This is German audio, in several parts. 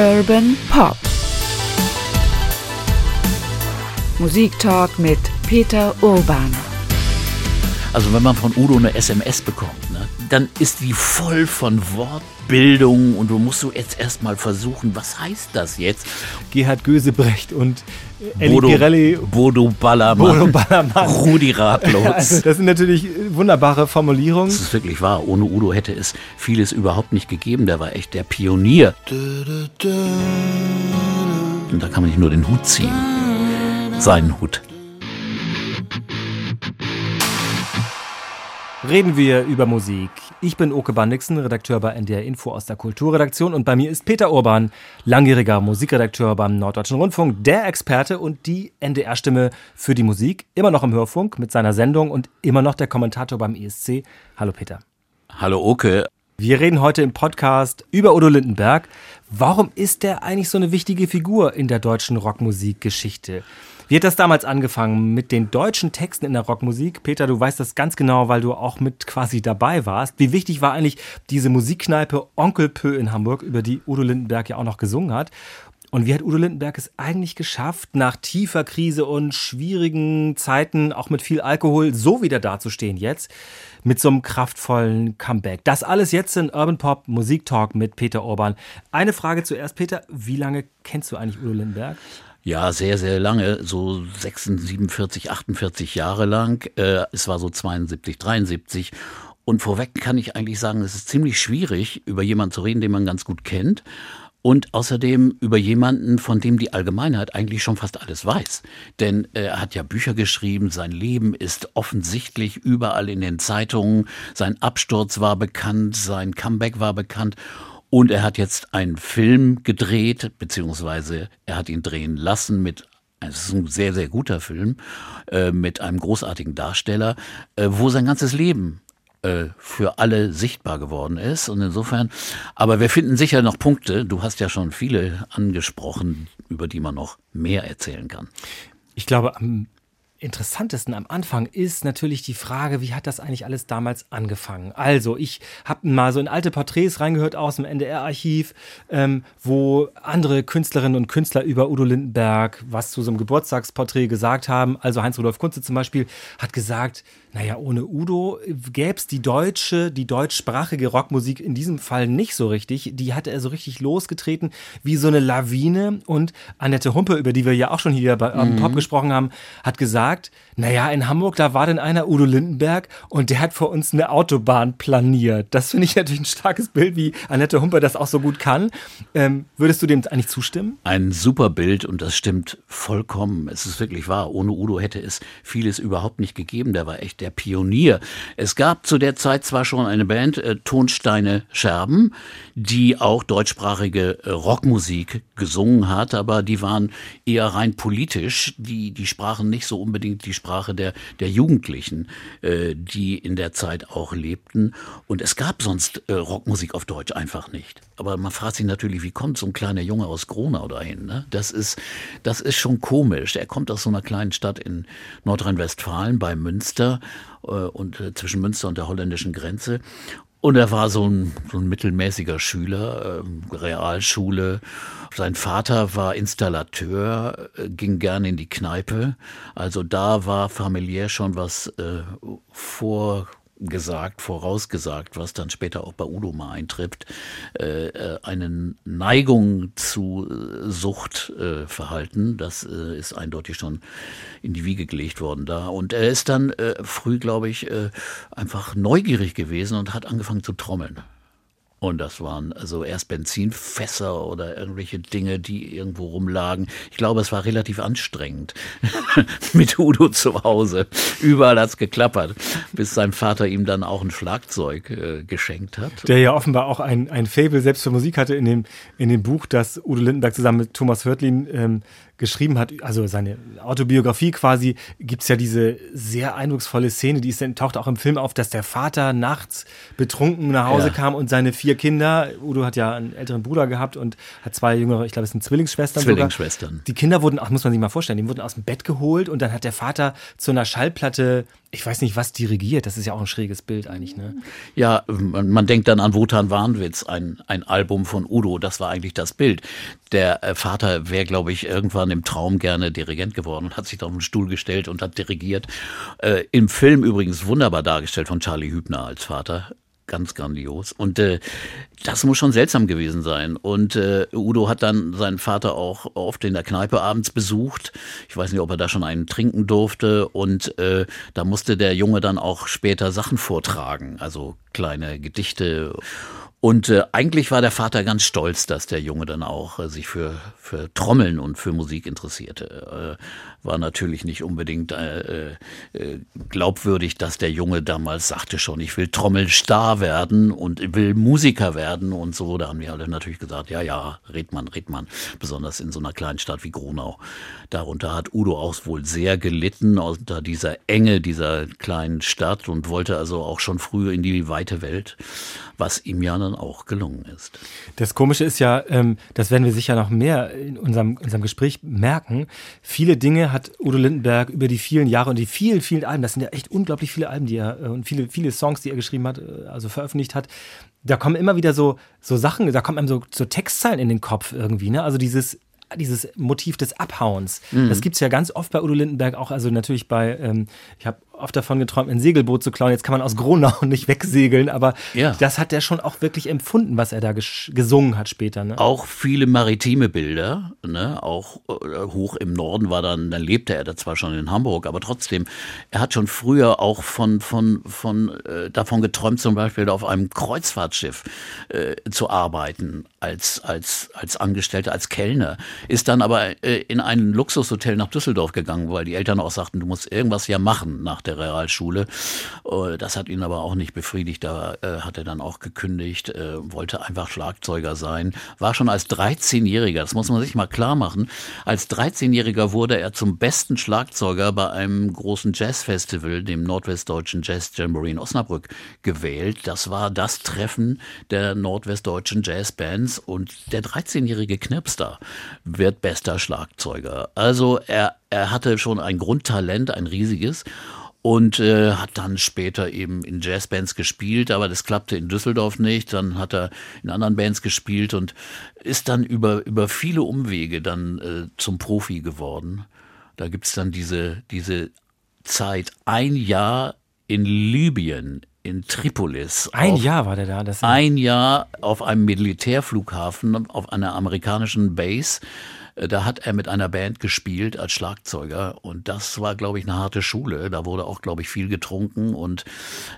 Urban Pop. Musiktalk mit Peter Urban. Also wenn man von Udo eine SMS bekommt, ne, dann ist die voll von Wortbildung und du musst so jetzt erstmal versuchen, was heißt das jetzt? Gerhard Gösebrecht und Elli Bodo, Pirelli. Bodo Ballermann, Bodo Ballermann. Rudi Ratlos. Also, das sind natürlich wunderbare Formulierungen. Das ist wirklich wahr. Ohne Udo hätte es vieles überhaupt nicht gegeben. Der war echt der Pionier. Und da kann man nicht nur den Hut ziehen. Seinen Hut. Reden wir über Musik. Ich bin Oke Bandixen, Redakteur bei NDR Info aus der Kulturredaktion und bei mir ist Peter Urban, langjähriger Musikredakteur beim Norddeutschen Rundfunk, der Experte und die NDR-Stimme für die Musik, immer noch im Hörfunk mit seiner Sendung und immer noch der Kommentator beim ESC. Hallo Peter. Hallo Oke. Wir reden heute im Podcast über Udo Lindenberg. Warum ist der eigentlich so eine wichtige Figur in der deutschen Rockmusikgeschichte? Wie hat das damals angefangen mit den deutschen Texten in der Rockmusik? Peter, du weißt das ganz genau, weil du auch mit quasi dabei warst. Wie wichtig war eigentlich diese Musikkneipe Onkel Pö in Hamburg, über die Udo Lindenberg ja auch noch gesungen hat? Und wie hat Udo Lindenberg es eigentlich geschafft, nach tiefer Krise und schwierigen Zeiten, auch mit viel Alkohol, so wieder dazustehen jetzt, mit so einem kraftvollen Comeback? Das alles jetzt in Urban Pop Musik Talk mit Peter Urban. Eine Frage zuerst, Peter. Wie lange kennst du eigentlich Udo Lindenberg? Ja, sehr, sehr lange, so 46, 47, 48 Jahre lang. Äh, es war so 72, 73. Und vorweg kann ich eigentlich sagen, es ist ziemlich schwierig, über jemanden zu reden, den man ganz gut kennt. Und außerdem über jemanden, von dem die Allgemeinheit eigentlich schon fast alles weiß. Denn er hat ja Bücher geschrieben, sein Leben ist offensichtlich überall in den Zeitungen, sein Absturz war bekannt, sein Comeback war bekannt. Und er hat jetzt einen Film gedreht, beziehungsweise er hat ihn drehen lassen mit es ist ein sehr, sehr guter Film äh, mit einem großartigen Darsteller, äh, wo sein ganzes Leben äh, für alle sichtbar geworden ist. Und insofern, aber wir finden sicher noch Punkte. Du hast ja schon viele angesprochen, über die man noch mehr erzählen kann. Ich glaube, am interessantesten am Anfang ist natürlich die Frage, wie hat das eigentlich alles damals angefangen? Also, ich habe mal so in alte Porträts reingehört aus dem NDR-Archiv, ähm, wo andere Künstlerinnen und Künstler über Udo Lindenberg was zu so einem Geburtstagsporträt gesagt haben. Also Heinz-Rudolf Kunze zum Beispiel hat gesagt, naja, ohne Udo gäbe es die deutsche, die deutschsprachige Rockmusik in diesem Fall nicht so richtig. Die hatte er so richtig losgetreten wie so eine Lawine. Und Annette Humpe, über die wir ja auch schon hier bei mhm. Pop gesprochen haben, hat gesagt, naja, in Hamburg, da war denn einer Udo Lindenberg und der hat vor uns eine Autobahn planiert. Das finde ich natürlich ein starkes Bild, wie Annette Humpe das auch so gut kann. Ähm, würdest du dem eigentlich zustimmen? Ein super Bild und das stimmt vollkommen. Es ist wirklich wahr. Ohne Udo hätte es vieles überhaupt nicht gegeben. Der war echt der Pionier. Es gab zu der Zeit zwar schon eine Band, äh, Tonsteine Scherben, die auch deutschsprachige äh, Rockmusik gesungen hat, aber die waren eher rein politisch. Die, die sprachen nicht so unbedingt die Sprache der, der Jugendlichen, äh, die in der Zeit auch lebten. Und es gab sonst äh, Rockmusik auf Deutsch einfach nicht. Aber man fragt sich natürlich, wie kommt so ein kleiner Junge aus Gronau dahin? Ne? Das, ist, das ist schon komisch. Er kommt aus so einer kleinen Stadt in Nordrhein-Westfalen bei Münster äh, und äh, zwischen Münster und der holländischen Grenze. Und er war so ein, so ein mittelmäßiger Schüler, äh, Realschule. Sein Vater war Installateur, äh, ging gern in die Kneipe. Also da war familiär schon was äh, vor gesagt, vorausgesagt, was dann später auch bei Udo mal eintrifft, äh, äh eine Neigung zu äh, Suchtverhalten, äh, das äh, ist eindeutig schon in die Wiege gelegt worden da. Und er ist dann äh, früh, glaube ich, äh, einfach neugierig gewesen und hat angefangen zu trommeln. Und das waren also erst Benzinfässer oder irgendwelche Dinge, die irgendwo rumlagen. Ich glaube, es war relativ anstrengend mit Udo zu Hause. Überall hat's geklappert, bis sein Vater ihm dann auch ein Schlagzeug äh, geschenkt hat. Der ja offenbar auch ein, ein Fable selbst für Musik hatte in dem, in dem Buch, das Udo Lindenberg zusammen mit Thomas Hörtlin ähm, geschrieben hat, also seine Autobiografie quasi, gibt es ja diese sehr eindrucksvolle Szene, die ist, taucht auch im Film auf, dass der Vater nachts betrunken nach Hause ja. kam und seine vier Kinder, Udo hat ja einen älteren Bruder gehabt und hat zwei jüngere, ich glaube, es sind Zwillingsschwestern. Zwillingsschwestern. Sogar. Die Kinder wurden, ach, muss man sich mal vorstellen, die wurden aus dem Bett geholt und dann hat der Vater zu einer Schallplatte ich weiß nicht, was dirigiert. Das ist ja auch ein schräges Bild eigentlich, ne? Ja, man, denkt dann an Wotan Warnwitz, ein, ein Album von Udo. Das war eigentlich das Bild. Der äh, Vater wäre, glaube ich, irgendwann im Traum gerne Dirigent geworden und hat sich da auf den Stuhl gestellt und hat dirigiert. Äh, Im Film übrigens wunderbar dargestellt von Charlie Hübner als Vater ganz grandios. Und äh, das muss schon seltsam gewesen sein. Und äh, Udo hat dann seinen Vater auch oft in der Kneipe abends besucht. Ich weiß nicht, ob er da schon einen trinken durfte. Und äh, da musste der Junge dann auch später Sachen vortragen, also kleine Gedichte. Und äh, eigentlich war der Vater ganz stolz, dass der Junge dann auch äh, sich für, für Trommeln und für Musik interessierte. Äh, war natürlich nicht unbedingt äh, äh, glaubwürdig, dass der Junge damals sagte schon, ich will Trommelstar werden und will Musiker werden und so. Da haben die alle natürlich gesagt, ja, ja, red man, red man. Besonders in so einer kleinen Stadt wie Gronau. Darunter hat Udo auch wohl sehr gelitten unter dieser Enge dieser kleinen Stadt und wollte also auch schon früh in die weite Welt, was ihm ja dann auch gelungen ist. Das Komische ist ja, ähm, das werden wir sicher noch mehr in unserem, unserem Gespräch merken. Viele Dinge hat Udo Lindenberg über die vielen Jahre und die vielen, vielen Alben, das sind ja echt unglaublich viele Alben, die er äh, und viele, viele Songs, die er geschrieben hat, äh, also veröffentlicht hat. Da kommen immer wieder so, so Sachen, da kommen einem so, so Textzeilen in den Kopf irgendwie, ne? Also dieses dieses Motiv des Abhauens. Mhm. Das gibt es ja ganz oft bei Udo Lindenberg, auch also natürlich bei, ähm, ich habe oft davon geträumt, ein Segelboot zu klauen. Jetzt kann man aus Gronau nicht wegsegeln, aber ja. das hat er schon auch wirklich empfunden, was er da gesungen hat später. Ne? Auch viele maritime Bilder, ne? auch äh, hoch im Norden war dann, dann lebte er da zwar schon in Hamburg, aber trotzdem, er hat schon früher auch von, von, von äh, davon geträumt, zum Beispiel auf einem Kreuzfahrtschiff äh, zu arbeiten als, als, als Angestellter, als Kellner. Ist dann aber äh, in ein Luxushotel nach Düsseldorf gegangen, weil die Eltern auch sagten, du musst irgendwas ja machen nach der der Realschule. Äh, das hat ihn aber auch nicht befriedigt. Da äh, hat er dann auch gekündigt, äh, wollte einfach Schlagzeuger sein. War schon als 13-Jähriger, das muss man sich mal klar machen, als 13-Jähriger wurde er zum besten Schlagzeuger bei einem großen Jazzfestival, dem Nordwestdeutschen Jazz Jamboree in Osnabrück, gewählt. Das war das Treffen der nordwestdeutschen Jazzbands und der 13-jährige Knipster wird bester Schlagzeuger. Also er, er hatte schon ein Grundtalent, ein riesiges und äh, hat dann später eben in Jazzbands gespielt, aber das klappte in Düsseldorf nicht. Dann hat er in anderen Bands gespielt und ist dann über, über viele Umwege dann äh, zum Profi geworden. Da gibt's dann diese, diese Zeit, ein Jahr in Libyen, in Tripolis. Ein Jahr war der da. Das ein Jahr auf einem Militärflughafen, auf einer amerikanischen Base da hat er mit einer Band gespielt als Schlagzeuger und das war, glaube ich, eine harte Schule. Da wurde auch, glaube ich, viel getrunken und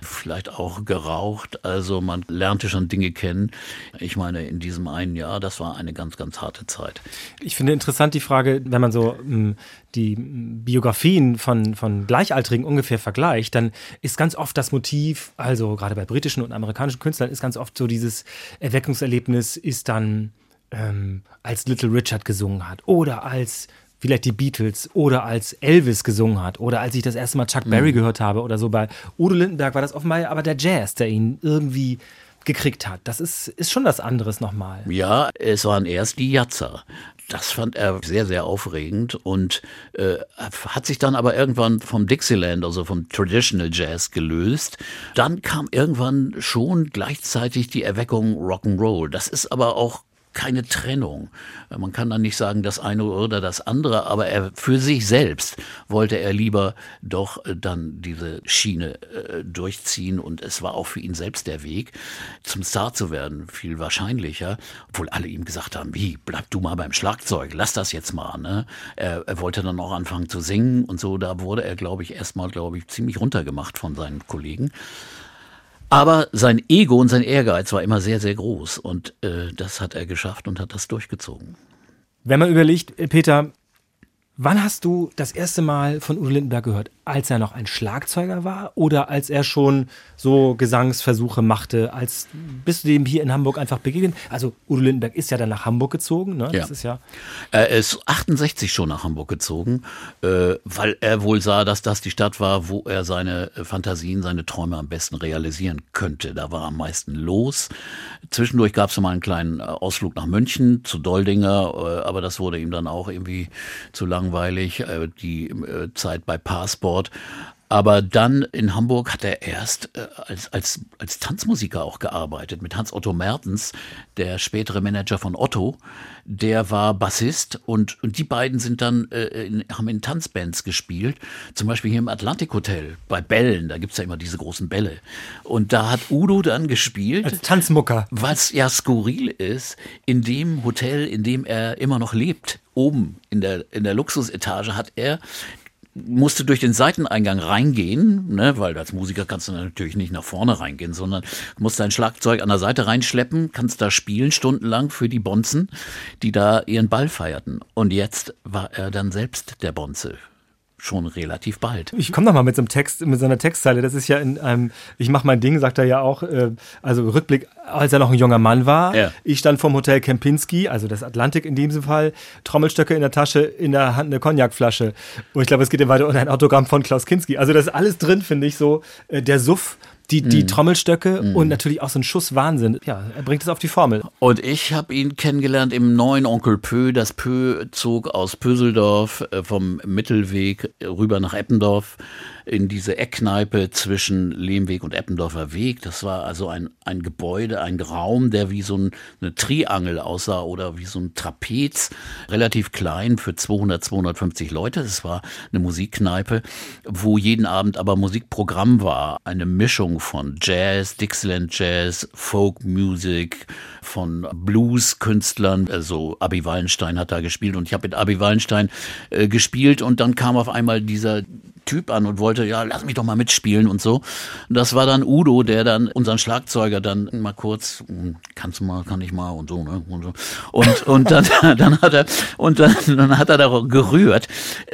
vielleicht auch geraucht. Also man lernte schon Dinge kennen. Ich meine, in diesem einen Jahr, das war eine ganz, ganz harte Zeit. Ich finde interessant die Frage, wenn man so hm, die Biografien von, von Gleichaltrigen ungefähr vergleicht, dann ist ganz oft das Motiv, also gerade bei britischen und amerikanischen Künstlern, ist ganz oft so dieses Erweckungserlebnis ist dann ähm, als Little Richard gesungen hat oder als vielleicht die Beatles oder als Elvis gesungen hat oder als ich das erste Mal Chuck Berry mhm. gehört habe oder so. Bei Udo Lindenberg war das offenbar aber der Jazz, der ihn irgendwie gekriegt hat. Das ist, ist schon was anderes nochmal. Ja, es waren erst die Jatzer. Das fand er sehr, sehr aufregend und äh, hat sich dann aber irgendwann vom Dixieland, also vom Traditional Jazz gelöst. Dann kam irgendwann schon gleichzeitig die Erweckung Rock'n'Roll. Das ist aber auch keine Trennung. Man kann dann nicht sagen, das eine oder das andere, aber er für sich selbst wollte er lieber doch äh, dann diese Schiene äh, durchziehen und es war auch für ihn selbst der Weg, zum Star zu werden, viel wahrscheinlicher, obwohl alle ihm gesagt haben, wie, bleib du mal beim Schlagzeug, lass das jetzt mal. Ne? Er, er wollte dann auch anfangen zu singen und so, da wurde er, glaube ich, erstmal, glaube ich, ziemlich runtergemacht von seinen Kollegen. Aber sein Ego und sein Ehrgeiz war immer sehr, sehr groß und äh, das hat er geschafft und hat das durchgezogen. Wenn man überlegt, äh, Peter, Wann hast du das erste Mal von Udo Lindenberg gehört? Als er noch ein Schlagzeuger war oder als er schon so Gesangsversuche machte? Als bist du dem hier in Hamburg einfach begegnet? Also Udo Lindenberg ist ja dann nach Hamburg gezogen, ne? Ja. Das ist ja Er ist 68 schon nach Hamburg gezogen, äh, weil er wohl sah, dass das die Stadt war, wo er seine äh, Fantasien, seine Träume am besten realisieren könnte. Da war am meisten los. Zwischendurch gab es mal einen kleinen äh, Ausflug nach München zu Doldinger, aber das wurde ihm dann auch irgendwie zu langweilig, äh, die äh, Zeit bei Passport. Aber dann in Hamburg hat er erst äh, als, als, als Tanzmusiker auch gearbeitet mit Hans-Otto Mertens, der spätere Manager von Otto. Der war Bassist und, und die beiden sind dann äh, in, haben in Tanzbands gespielt. Zum Beispiel hier im Atlantik Hotel bei Bällen, da gibt's ja immer diese großen Bälle. Und da hat Udo dann gespielt. als Tanzmucker. Was ja skurril ist, in dem Hotel, in dem er immer noch lebt, oben in der, in der Luxusetage, hat er musste durch den Seiteneingang reingehen, ne, weil als Musiker kannst du natürlich nicht nach vorne reingehen, sondern musst dein Schlagzeug an der Seite reinschleppen, kannst da spielen stundenlang für die Bonzen, die da ihren Ball feierten. Und jetzt war er dann selbst der Bonze. Schon relativ bald. Ich komme noch mal mit so einem Text, mit so einer Textzeile. Das ist ja in einem, ich mache mein Ding, sagt er ja auch, äh, also Rückblick, als er noch ein junger Mann war. Ja. Ich stand vorm Hotel Kempinski, also das Atlantik in diesem Fall, Trommelstöcke in der Tasche, in der Hand eine Cognacflasche. Und ich glaube, es geht ja weiter und ein Autogramm von Klaus Kinski. Also das ist alles drin, finde ich, so äh, der Suff, die, die Trommelstöcke und natürlich auch so ein Schuss Wahnsinn. Ja, er bringt es auf die Formel. Und ich habe ihn kennengelernt im neuen Onkel Pö. Das Pö zog aus Pöseldorf äh, vom Mittelweg rüber nach Eppendorf in diese Eckkneipe zwischen Lehmweg und Eppendorfer Weg. Das war also ein, ein Gebäude, ein Raum, der wie so ein, eine Triangel aussah oder wie so ein Trapez, relativ klein für 200, 250 Leute. Das war eine Musikkneipe, wo jeden Abend aber Musikprogramm war. Eine Mischung von Jazz, Dixieland Jazz, Folk Music, von Blues-Künstlern. Also Abi Wallenstein hat da gespielt und ich habe mit Abi Wallenstein äh, gespielt und dann kam auf einmal dieser Typ an und wollte, ja, lass mich doch mal mitspielen und so. Das war dann Udo, der dann unseren Schlagzeuger dann mal kurz, hm, kannst du mal, kann ich mal und so, ne? Und, so. und, und dann, dann hat er, und dann, dann hat er da gerührt.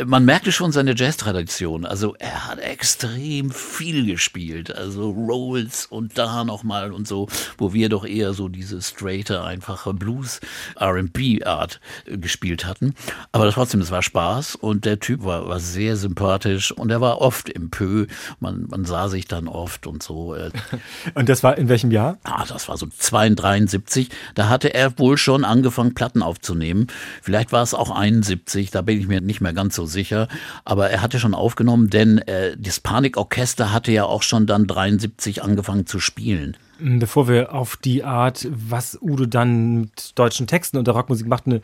Man merkte schon seine Jazz-Tradition. Also er hat extrem viel gespielt. Also Rolls und da nochmal und so, wo wir doch eher so diese straighte, einfache Blues, R&B-Art äh, gespielt hatten. Aber trotzdem, es war Spaß und der Typ war, war sehr sympathisch und er war oft im Pö. Man, man sah sich dann oft und so. äh, Und das war in welchem Jahr? Ah, das war so 72. Da hatte er wohl schon angefangen, Platten aufzunehmen. Vielleicht war es auch 71, da bin ich mir nicht mehr ganz so sicher. Aber er hatte schon aufgenommen, denn äh, das Panikorchester hatte ja auch schon dann 73 angefangen zu spielen. Bevor wir auf die Art, was Udo dann mit deutschen Texten und der Rockmusik macht, ne,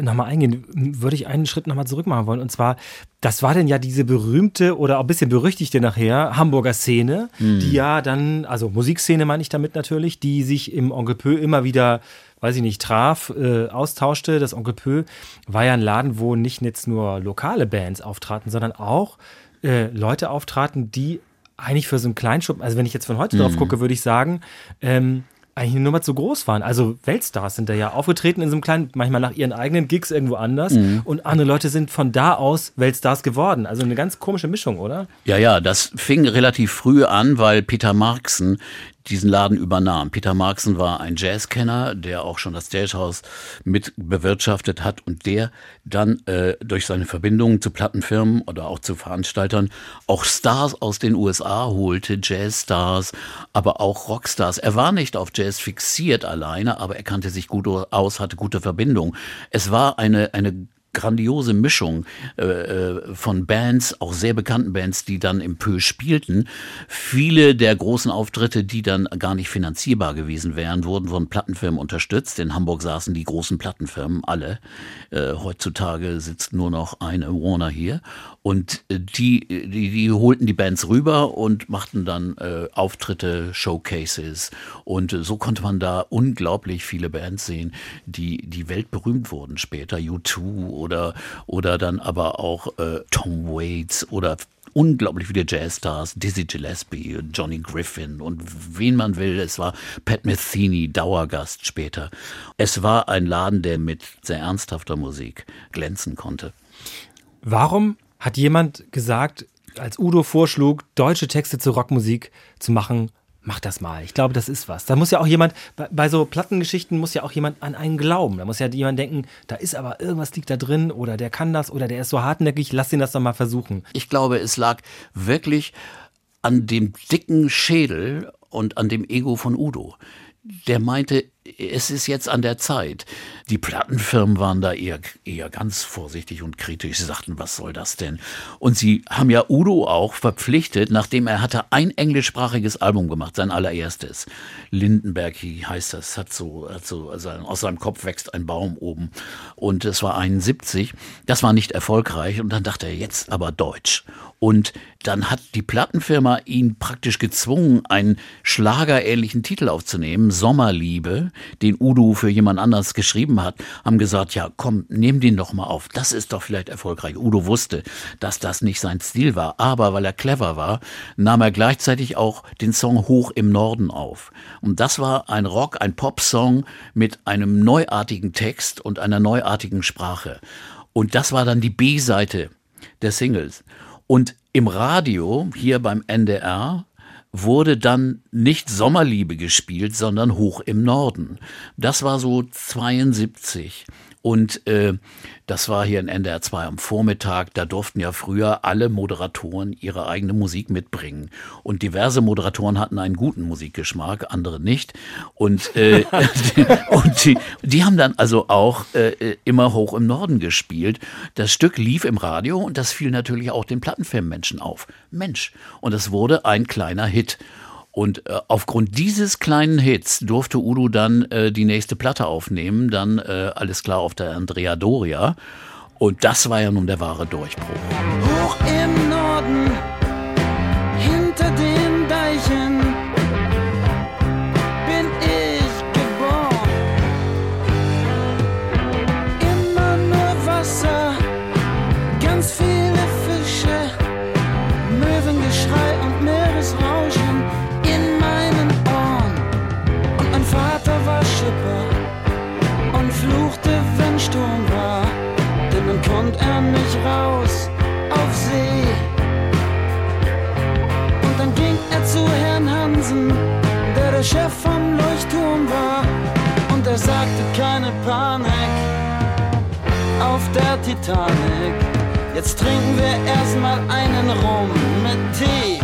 nochmal eingehen, würde ich einen Schritt nochmal zurück machen wollen. Und zwar, das war denn ja diese berühmte oder auch ein bisschen berüchtigte nachher Hamburger Szene, die ja dann, also Musikszene meine ich damit natürlich, die sich im Onkel Pö immer wieder, weiß ich nicht, traf, äh, austauschte. Das Onkel Pö war ja ein Laden, wo nicht jetzt nur lokale Bands auftraten, sondern auch äh, Leute auftraten, die eigentlich für so einen Kleinschuppen, also wenn ich jetzt von heute drauf gucke, würde ich sagen, ähm, eigentlich eine Nummer zu groß waren. Also Weltstars sind da ja aufgetreten in so einem kleinen, manchmal nach ihren eigenen Gigs irgendwo anders. Und andere Leute sind von da aus Weltstars geworden. Also eine ganz komische Mischung, oder? Ja, ja, das fing relativ früh an, weil Peter Marxen diesen Laden übernahm. Peter Marxen war ein Jazzkenner, der auch schon das Jazzhaus mit bewirtschaftet hat und der dann äh, durch seine Verbindungen zu Plattenfirmen oder auch zu Veranstaltern auch Stars aus den USA holte, Jazzstars, aber auch Rockstars. Er war nicht auf Jazz fixiert alleine, aber er kannte sich gut aus, hatte gute Verbindungen. Es war eine, eine grandiose Mischung äh, äh, von Bands, auch sehr bekannten Bands, die dann im Pö spielten. Viele der großen Auftritte, die dann gar nicht finanzierbar gewesen wären, wurden von Plattenfirmen unterstützt. In Hamburg saßen die großen Plattenfirmen alle. Äh, heutzutage sitzt nur noch eine Warner hier. Und äh, die, die, die holten die Bands rüber und machten dann äh, Auftritte, Showcases. Und so konnte man da unglaublich viele Bands sehen, die, die weltberühmt wurden später. U2 oder, oder dann aber auch äh, Tom Waits oder unglaublich viele Jazzstars, Dizzy Gillespie, Johnny Griffin und wen man will. Es war Pat Metheny, Dauergast später. Es war ein Laden, der mit sehr ernsthafter Musik glänzen konnte. Warum hat jemand gesagt, als Udo vorschlug, deutsche Texte zur Rockmusik zu machen, mach das mal. Ich glaube, das ist was. Da muss ja auch jemand, bei, so Plattengeschichten muss ja auch jemand an einen glauben. Da muss ja jemand denken, da ist aber irgendwas liegt da drin oder der kann das oder der ist so hartnäckig, lass ihn das doch mal versuchen. Ich glaube, es lag wirklich an dem dicken Schädel und an dem Ego von Udo. Der meinte, es ist jetzt an der Zeit. Die Plattenfirmen waren da eher, eher ganz vorsichtig und kritisch. Sie sagten, was soll das denn? Und sie haben ja Udo auch verpflichtet, nachdem er hatte ein englischsprachiges Album gemacht, sein allererstes. Lindenberg heißt das, hat so, hat so also aus seinem Kopf wächst ein Baum oben. Und es war 71. Das war nicht erfolgreich. Und dann dachte er, jetzt aber Deutsch. Und dann hat die Plattenfirma ihn praktisch gezwungen, einen schlagerähnlichen Titel aufzunehmen, Sommerliebe, den Udo für jemand anders geschrieben hat, haben gesagt, ja, komm, nimm den doch mal auf. Das ist doch vielleicht erfolgreich. Udo wusste, dass das nicht sein Stil war, aber weil er clever war, nahm er gleichzeitig auch den Song Hoch im Norden auf. Und das war ein Rock, ein Pop-Song mit einem neuartigen Text und einer neuartigen Sprache. Und das war dann die B-Seite der Singles. Und im Radio, hier beim NDR, wurde dann nicht Sommerliebe gespielt, sondern Hoch im Norden. Das war so 72. Und äh, das war hier in NDR 2 am Vormittag. Da durften ja früher alle Moderatoren ihre eigene Musik mitbringen. Und diverse Moderatoren hatten einen guten Musikgeschmack, andere nicht. Und, äh, und die, die haben dann also auch äh, immer hoch im Norden gespielt. Das Stück lief im Radio und das fiel natürlich auch den Plattenfilmmenschen auf. Mensch. Und es wurde ein kleiner Hit. Und äh, aufgrund dieses kleinen Hits durfte Udo dann äh, die nächste Platte aufnehmen, dann äh, alles klar auf der Andrea Doria. Und das war ja nun der wahre Durchbruch. Hoch im Norden, der Chef vom Leuchtturm war. Und er sagte keine Panik auf der Titanic. Jetzt trinken wir erstmal einen Rum mit Tee.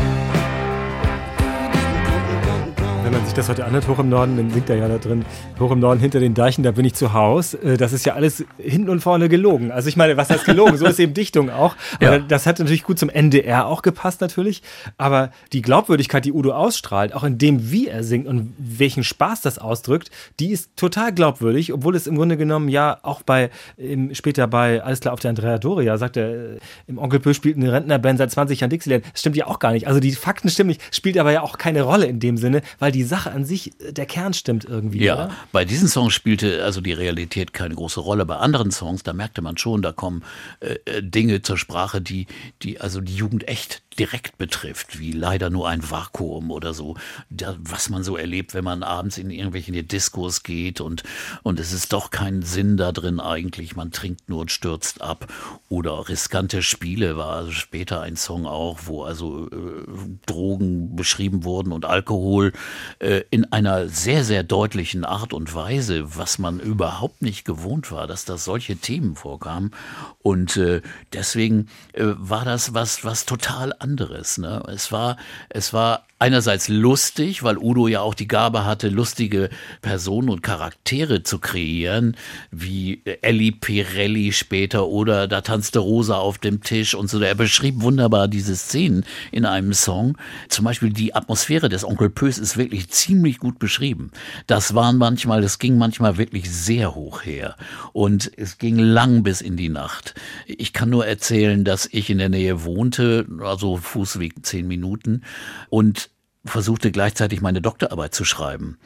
Wenn man sich das heute anhört, hoch im Norden, dann singt er ja da drin, hoch im Norden hinter den Deichen, da bin ich zu Haus. Äh, Das ist ja alles hinten und vorne gelogen. Also ich meine, was heißt gelogen? So ist eben Dichtung auch. Aber Ja. das hat natürlich gut zum NDR auch gepasst natürlich. Aber die Glaubwürdigkeit, die Udo ausstrahlt, auch in dem, wie er singt und welchen Spaß das ausdrückt, die ist total glaubwürdig, obwohl es im Grunde genommen ja auch bei, später bei Alles klar auf der Andrea Doria, sagt er, äh, im Onkel Pö spielt eine Rentnerband seit 20 Jahren Dixieland. Das stimmt ja auch gar nicht. Also die Fakten stimmen nicht, spielt aber ja auch keine Rolle in dem Sinne, weil die Sache an sich, äh, der Kern stimmt irgendwie. Ja, Oder? bei diesen Songs spielte also die Realität keine große Rolle. Bei anderen Songs, da merkte man schon, da kommen äh, äh, Dinge zur Sprache, die, die also die Jugend echt direkt betrifft, wie leider nur ein Vakuum oder so, was man so erlebt, wenn man abends in irgendwelche Diskos geht und, und es ist doch kein Sinn da drin eigentlich, man trinkt nur und stürzt ab. Oder riskante Spiele war also später ein Song auch, wo also äh, Drogen beschrieben wurden und Alkohol äh, in einer sehr, sehr deutlichen Art und Weise, was man überhaupt nicht gewohnt war, dass da solche Themen vorkamen. Und äh, deswegen äh, war das was, was total anderes. Ne? Es war, es war einerseits lustig, weil Udo ja auch die Gabe hatte, lustige Personen und Charaktere zu kreieren, wie Elli Pirelli später oder da tanzte Rosa auf dem Tisch und so. Er beschrieb wunderbar diese Szenen in einem Song. Zum Beispiel die Atmosphäre des Onkel Pös ist wirklich ziemlich gut beschrieben. Das waren manchmal, das ging manchmal wirklich sehr hoch her und es ging lang bis in die Nacht. Ich kann nur erzählen, dass ich in der Nähe wohnte, also Fußweg zehn Minuten und versuchte gleichzeitig meine Doktorarbeit zu schreiben.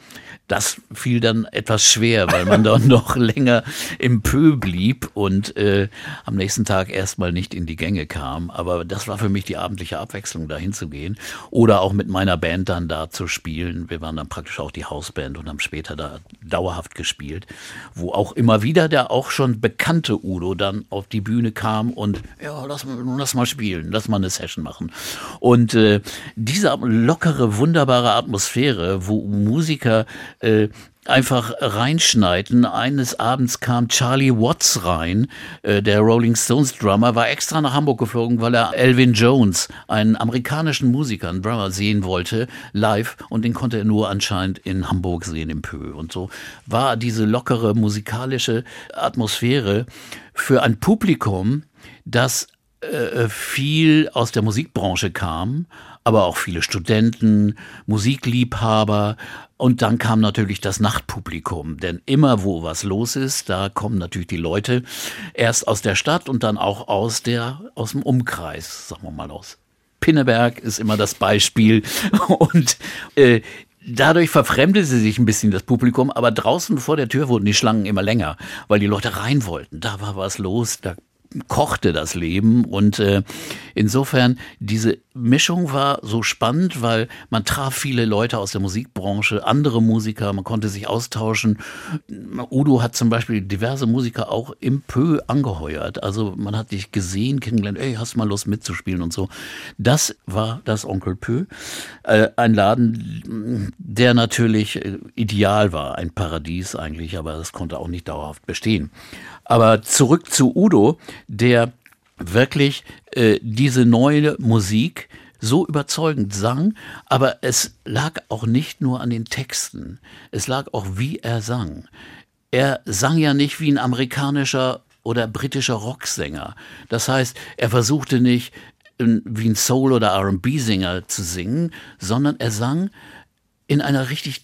Das fiel dann etwas schwer, weil man dann noch länger im Pö blieb und äh, am nächsten Tag erstmal nicht in die Gänge kam. Aber das war für mich die abendliche Abwechslung, da hinzugehen. Oder auch mit meiner Band dann da zu spielen. Wir waren dann praktisch auch die Hausband und haben später da dauerhaft gespielt. Wo auch immer wieder der auch schon bekannte Udo dann auf die Bühne kam und ja, lass mal, lass mal spielen, lass mal eine Session machen. Und äh, diese lockere, wunderbare Atmosphäre, wo Musiker äh, einfach reinschneiden. Eines Abends kam Charlie Watts rein, äh, der Rolling Stones Drummer, war extra nach Hamburg geflogen, weil er Elvin Jones, einen amerikanischen Musiker, einen Drummer, sehen wollte, live. Und den konnte er nur anscheinend in Hamburg sehen, im Pö. Und so war diese lockere musikalische Atmosphäre für ein Publikum, das äh, viel aus der Musikbranche kam, aber auch viele Studenten, Musikliebhaber. Und dann kam natürlich das Nachtpublikum. Denn immer wo was los ist, da kommen natürlich die Leute erst aus der Stadt und dann auch aus, der, aus dem Umkreis, sagen wir mal aus. Pinneberg ist immer das Beispiel. Und äh, Dadurch verfremdete sich ein bisschen das Publikum, aber draußen vor der Tür wurden die Schlangen immer länger, weil die Leute rein wollten. Da war was los, da kochte das Leben und äh, insofern diese Mischung war so spannend, weil man traf viele Leute aus der Musikbranche, andere Musiker, man konnte sich austauschen. Udo hat zum Beispiel diverse Musiker auch im Pö angeheuert. Also man hat dich gesehen, kennengelernt, ey, hast mal Lust mitzuspielen und so. Das war das Onkel Pö. Äh, ein Laden, der natürlich äh, ideal war, ein Paradies eigentlich, aber das konnte auch nicht dauerhaft bestehen. Aber zurück zu Udo, der wirklich äh, diese neue Musik so überzeugend sang, aber es lag auch nicht nur an den Texten, es lag auch, wie er sang. Er sang ja nicht wie ein amerikanischer oder britischer Rocksänger. Das heißt, er versuchte nicht wie ein Soul- oder RB-Sänger zu singen, sondern er sang in einer richtig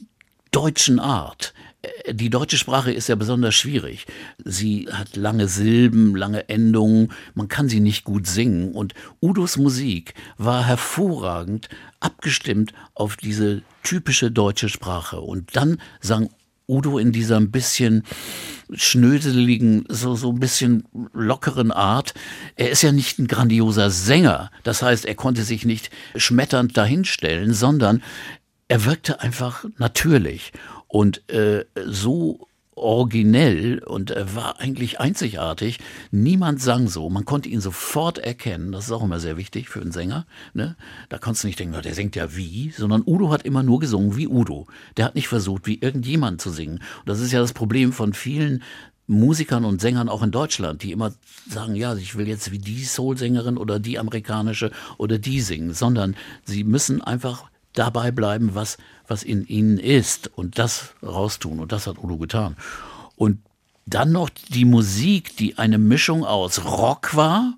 deutschen Art. Äh, die deutsche Sprache ist ja besonders schwierig. Sie hat lange Silben, lange Endungen, man kann sie nicht gut singen. Und Udos Musik war hervorragend abgestimmt auf diese typische deutsche Sprache. Und dann sang Udo in dieser ein bisschen schnöseligen, so, so ein bisschen lockeren Art. Er ist ja nicht ein grandioser Sänger. Das heißt, er konnte sich nicht schmetternd dahinstellen, sondern er wirkte einfach natürlich und äh, so originell und er war eigentlich einzigartig. Niemand sang so. Man konnte ihn sofort erkennen. Das ist auch immer sehr wichtig für einen Sänger. Ne? Da kannst du nicht denken, der singt ja wie, sondern Udo hat immer nur gesungen wie Udo. Der hat nicht versucht, wie irgendjemand zu singen. Und das ist ja das Problem von vielen Musikern und Sängern auch in Deutschland, die immer sagen, ja, ich will jetzt wie die Soul-Sängerin oder die amerikanische oder die singen, sondern sie müssen einfach dabei bleiben, was, was in ihnen ist und das raustun. Und das hat Udo getan. Und dann noch die Musik, die eine Mischung aus Rock war,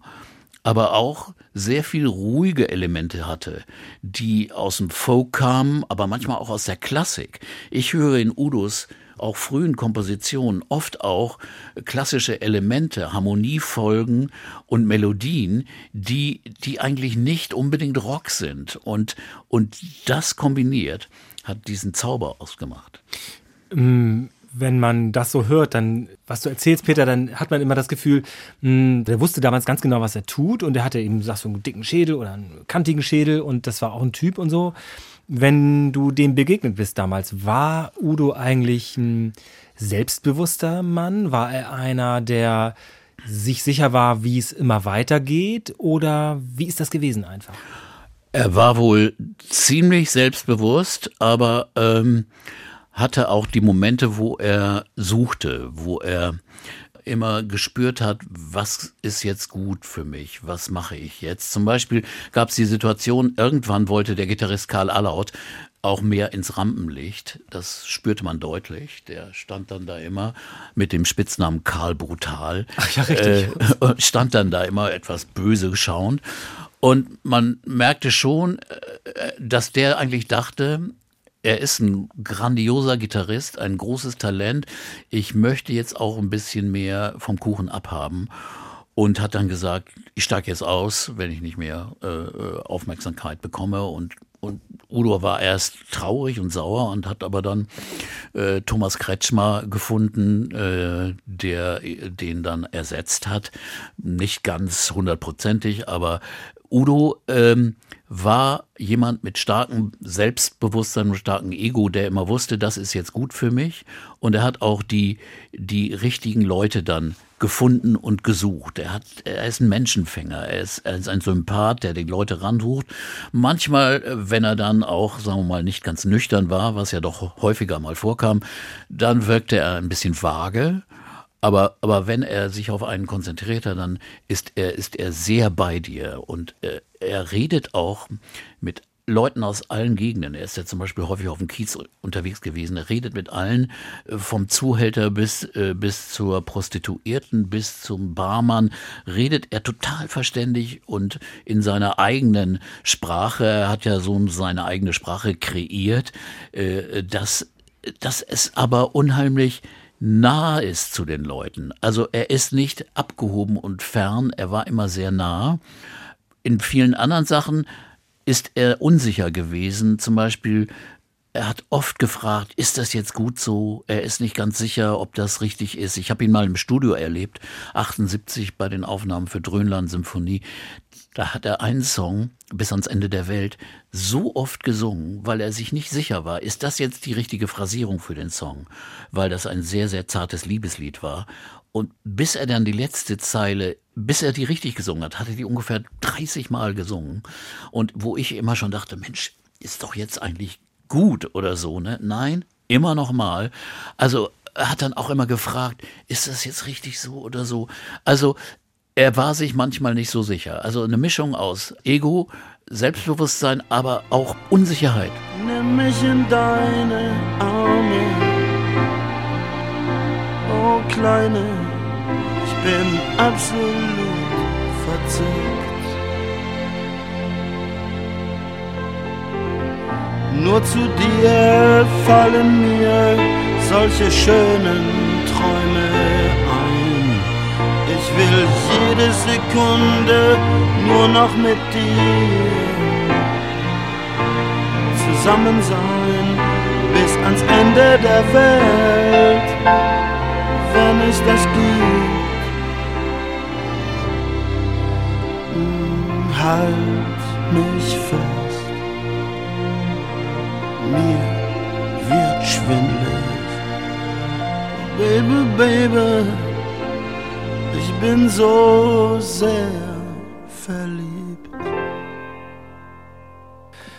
aber auch sehr viel ruhige Elemente hatte, die aus dem Folk kamen, aber manchmal auch aus der Klassik. Ich höre in Udos auch frühen Kompositionen oft auch klassische Elemente, Harmoniefolgen und Melodien, die, die eigentlich nicht unbedingt Rock sind. Und, und das kombiniert hat diesen Zauber ausgemacht. Mm wenn man das so hört, dann, was du erzählst, Peter, dann hat man immer das Gefühl, mh, hm, der wusste damals ganz genau, was er tut und er hatte eben, sagst du, einen dicken Schädel oder einen kantigen Schädel und das war auch ein Typ und so. Wenn du dem begegnet bist damals, war Udo eigentlich ein selbstbewusster Mann? War er einer, der sich sicher war, wie es immer weitergeht? Oder wie ist das gewesen einfach? Er war wohl ziemlich selbstbewusst, aber ähm, hatte auch die Momente, wo er suchte, wo er immer gespürt hat, was ist jetzt gut für mich, was mache ich jetzt. Zum Beispiel gab es die Situation, irgendwann wollte der Gitarrist Karl Allaut auch mehr ins Rampenlicht. Das spürte man deutlich. Der stand dann da immer mit dem Spitznamen Karl Brutal. Ach ja, richtig. Äh, stand dann da immer etwas böse schauend. Und man merkte schon, äh, dass der eigentlich dachte, er ist ein grandioser Gitarrist, ein großes Talent. Ich möchte jetzt auch ein bisschen mehr vom Kuchen abhaben und hat dann gesagt, ich steige jetzt aus, wenn ich nicht mehr äh, Aufmerksamkeit bekomme und und Udo war erst traurig und sauer und hat aber dann äh, Thomas Kretschmer gefunden, äh, der den dann ersetzt hat. Nicht ganz hundertprozentig, aber Udo ähm, war jemand mit starkem Selbstbewusstsein und starkem Ego, der immer wusste, das ist jetzt gut für mich. Und er hat auch die, die richtigen Leute dann gefunden und gesucht. Er, hat, er ist ein Menschenfänger, er ist, er ist ein Sympath, der die Leute ransucht. Manchmal, wenn er dann auch, sagen wir mal, nicht ganz nüchtern war, was ja doch häufiger mal vorkam, dann wirkte er ein bisschen vage. Aber, aber wenn er sich auf einen konzentriert dann ist er, ist er sehr bei dir und er, er redet auch mit Leuten aus allen Gegenden. Er ist ja zum Beispiel häufig auf dem Kiez unterwegs gewesen. Er redet mit allen, äh, vom Zuhälter bis, äh, bis zur Prostituierten, bis zum Barmann, redet er total verständig und in seiner eigenen Sprache. Er hat ja so seine eigene Sprache kreiert, äh, dass, dass es aber unheimlich nah ist zu den Leuten. Also er ist nicht abgehoben und fern, er war immer sehr nah. In vielen anderen Sachen ist er unsicher gewesen. Zum Beispiel, er hat oft gefragt, ist das jetzt gut so? Er ist nicht ganz sicher, ob das richtig ist. Ich habe ihn mal im Studio erlebt, 78 bei den Aufnahmen für Dröhnland Symphonie. Da hat er einen Song bis ans Ende der Welt so oft gesungen, weil er sich nicht sicher war, ist das jetzt die richtige Phrasierung für den Song, weil das ein sehr, sehr zartes Liebeslied war. Und bis er dann die letzte Zeile, bis er die richtig gesungen hat, hat er die ungefähr 30 Mal gesungen. Und wo ich immer schon dachte, Mensch, ist doch jetzt eigentlich gut oder so, ne? Nein, immer noch mal. Also er hat dann auch immer gefragt, ist das jetzt richtig so oder so? Also er war sich manchmal nicht so sicher. Also eine Mischung aus Ego, Selbstbewusstsein, aber auch Unsicherheit. Nimm mich in deine Arme, oh Kleine, ich bin absolut verzückt. Nur zu dir fallen mir solche schönen Träume will jede Sekunde nur noch mit dir zusammen sein bis ans Ende der Welt, wenn es das gibt. Halt mich fest, mir wird schwindelig, Baby, Baby bin so sehr verliebt.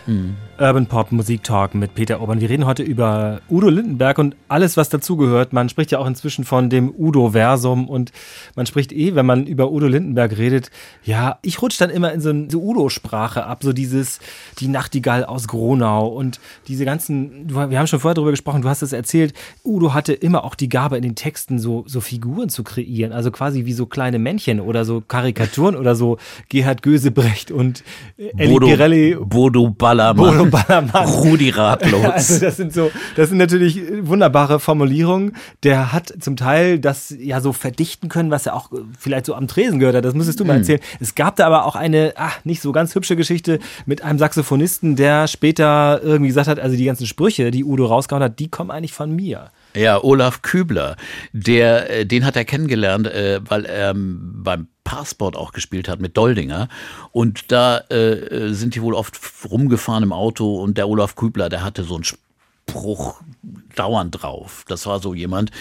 Hm. Urban Pop Musik Talk mit Peter Urban. Wir reden heute über Udo Lindenberg und alles, was dazugehört. Man spricht ja auch inzwischen von dem Udo-Versum und man spricht eh, wenn man über Udo Lindenberg redet, ja, ich rutsche dann immer in so eine Udo-Sprache ab, so dieses, die Nachtigall aus Gronau und diese ganzen, wir haben schon vorher darüber gesprochen, du hast es erzählt, Udo hatte immer auch die Gabe in den Texten so, so Figuren zu kreieren, also quasi wie so kleine Männchen oder so Karikaturen oder so Gerhard Gösebrecht und Elli Bodo, Girelli. Bodo Ballermann. Bodo Ballermann. Rudi Ratlos. Also das sind so, das sind natürlich wunderbare Formulierungen. Der hat zum Teil das ja so verdichten können, was er auch vielleicht so am Tresen gehört hat. Das müsstest du mal mhm. erzählen. Es gab da aber auch eine, ach, nicht so ganz hübsche Geschichte mit einem Saxophonisten, der später irgendwie gesagt hat, also die ganzen Sprüche, die Udo rausgehauen hat, die kommen eigentlich von mir. Ja, Olaf Kübler, der, äh, den hat er kennengelernt, äh, weil er ähm, beim Passport auch gespielt hat mit Doldinger. Und da äh, sind die wohl oft rumgefahren im Auto und der Olaf Kübler, der hatte so einen Spruch dauernd drauf. Das war so jemand.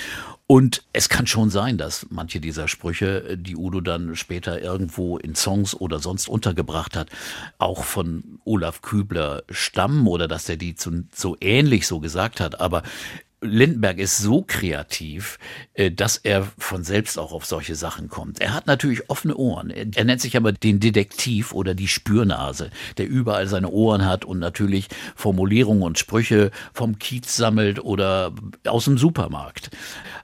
Und es kann schon sein, dass manche dieser Sprüche, die Udo dann später irgendwo in Songs oder sonst untergebracht hat, auch von Olaf Kübler stammen oder dass er die zu, so ähnlich so gesagt hat. Aber Lindenberg ist so kreativ, äh, dass er von selbst auch auf solche Sachen kommt. Er hat natürlich offene Ohren. Er nennt sich aber den Detektiv oder die Spürnase, der überall seine Ohren hat und natürlich Formulierungen und Sprüche vom Kiez sammelt oder aus dem Supermarkt.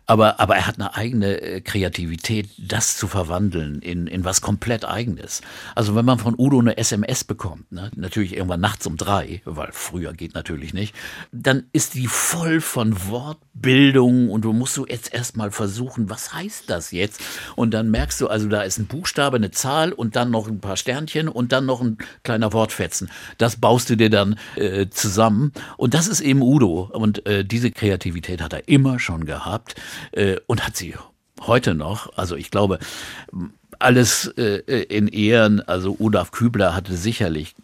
Aber, aber er hat eine eigene äh, Kreativität, das zu verwandeln in, in was komplett eigenes. Also wenn man von Udo eine SMS bekommt, ne, natürlich irgendwann nachts um drei, weil früher geht natürlich nicht, dann ist die voll von Wortbildung und du musst so jetzt erstmal versuchen, was heißt das jetzt? Und dann merkst du, also da ist ein Buchstabe, eine Zahl und dann noch ein paar Sternchen und dann noch ein kleiner Wortfetzen. Das baust du dir dann äh, zusammen. Und das ist eben Udo. Und äh, diese Kreativität hat er immer schon gehabt äh, und hat sie heute noch. Also ich glaube, alles äh, in Ehren, also Olaf Kübler hatte sicherlich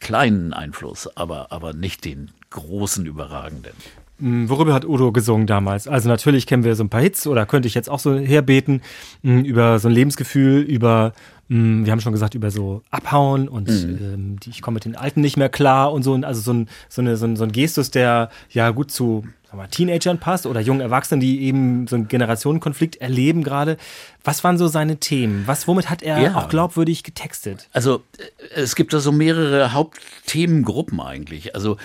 kleinen Einfluss, aber, aber nicht den großen, überragenden. Hm, worüber hat Udo gesungen damals? Also natürlich kennen wir so ein paar Hits oder könnte ich jetzt auch so herbeten hm, über so ein Lebensgefühl, über hm, wir haben schon gesagt über so Abhauen und mhm. ähm, ich komme mit den Alten nicht mehr klar und so also so ein so, eine, so, ein, so ein Gestus, der ja gut zu wir, Teenagern passt oder jungen Erwachsenen, die eben so einen Generationenkonflikt erleben gerade. Was waren so seine Themen? Was, womit hat er ja. auch glaubwürdig getextet? Also äh, es gibt da so mehrere Hauptthemengruppen eigentlich. Also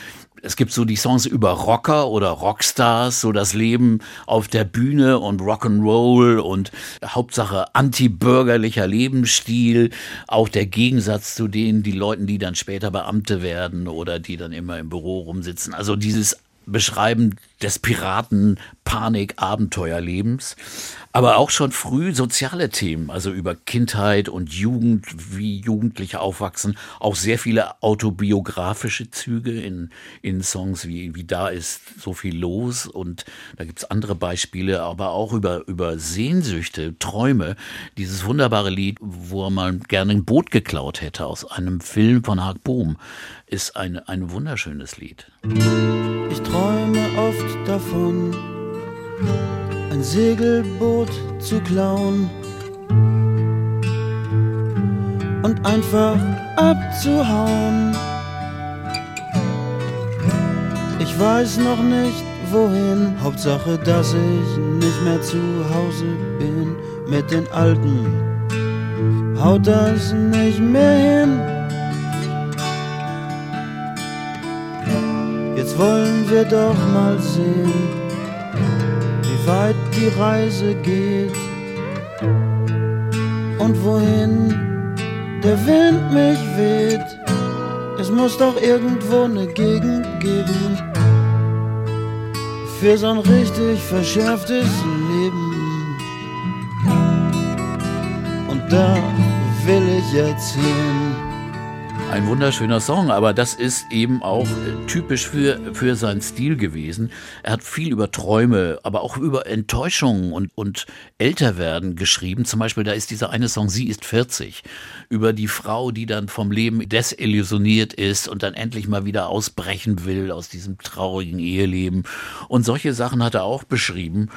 es gibt so die Songs über Rocker oder Rockstars, so das Leben auf der Bühne und Rock'n'Roll und Hauptsache antibürgerlicher Lebensstil, auch der Gegensatz zu denen, die Leuten, die dann später Beamte werden oder die dann immer im Büro rumsitzen. Also dieses Beschreiben des Piraten Panik Abenteuerlebens, aber auch schon früh soziale Themen, also über Kindheit und Jugend, wie Jugendliche aufwachsen, auch sehr viele autobiografische Züge in, in Songs wie, wie da ist so viel los und da gibt's andere Beispiele, aber auch über, über Sehnsüchte, Träume. Dieses wunderbare Lied, wo er mal gerne ein Boot geklaut hätte aus einem Film von Haag Bohm, ist ein, ein wunderschönes Lied. Ich träume oft davon, ein Segelboot zu klauen und einfach abzuhauen. Ich weiß noch nicht wohin, Hauptsache, dass ich nicht mehr zu Hause bin mit den Alten. Haut das nicht mehr hin? Jetzt wollen wir doch mal sehen, weit die Reise geht und wohin der Wind mich weht. Es muss doch irgendwo eine Gegend geben für so ein richtig verschärftes Leben. Und da will ich jetzt hin. Ein wunderschöner Song, aber das ist eben auch äh, typisch für, für seinen Stil gewesen. Er hat viel über Träume, aber auch über Enttäuschungen und, und Älterwerden geschrieben. Zum Beispiel, da ist dieser eine Song, Sie ist 40, über die Frau, die dann vom Leben desillusioniert ist und dann endlich mal wieder ausbrechen will aus diesem traurigen Eheleben. Und solche Sachen hat er auch beschrieben.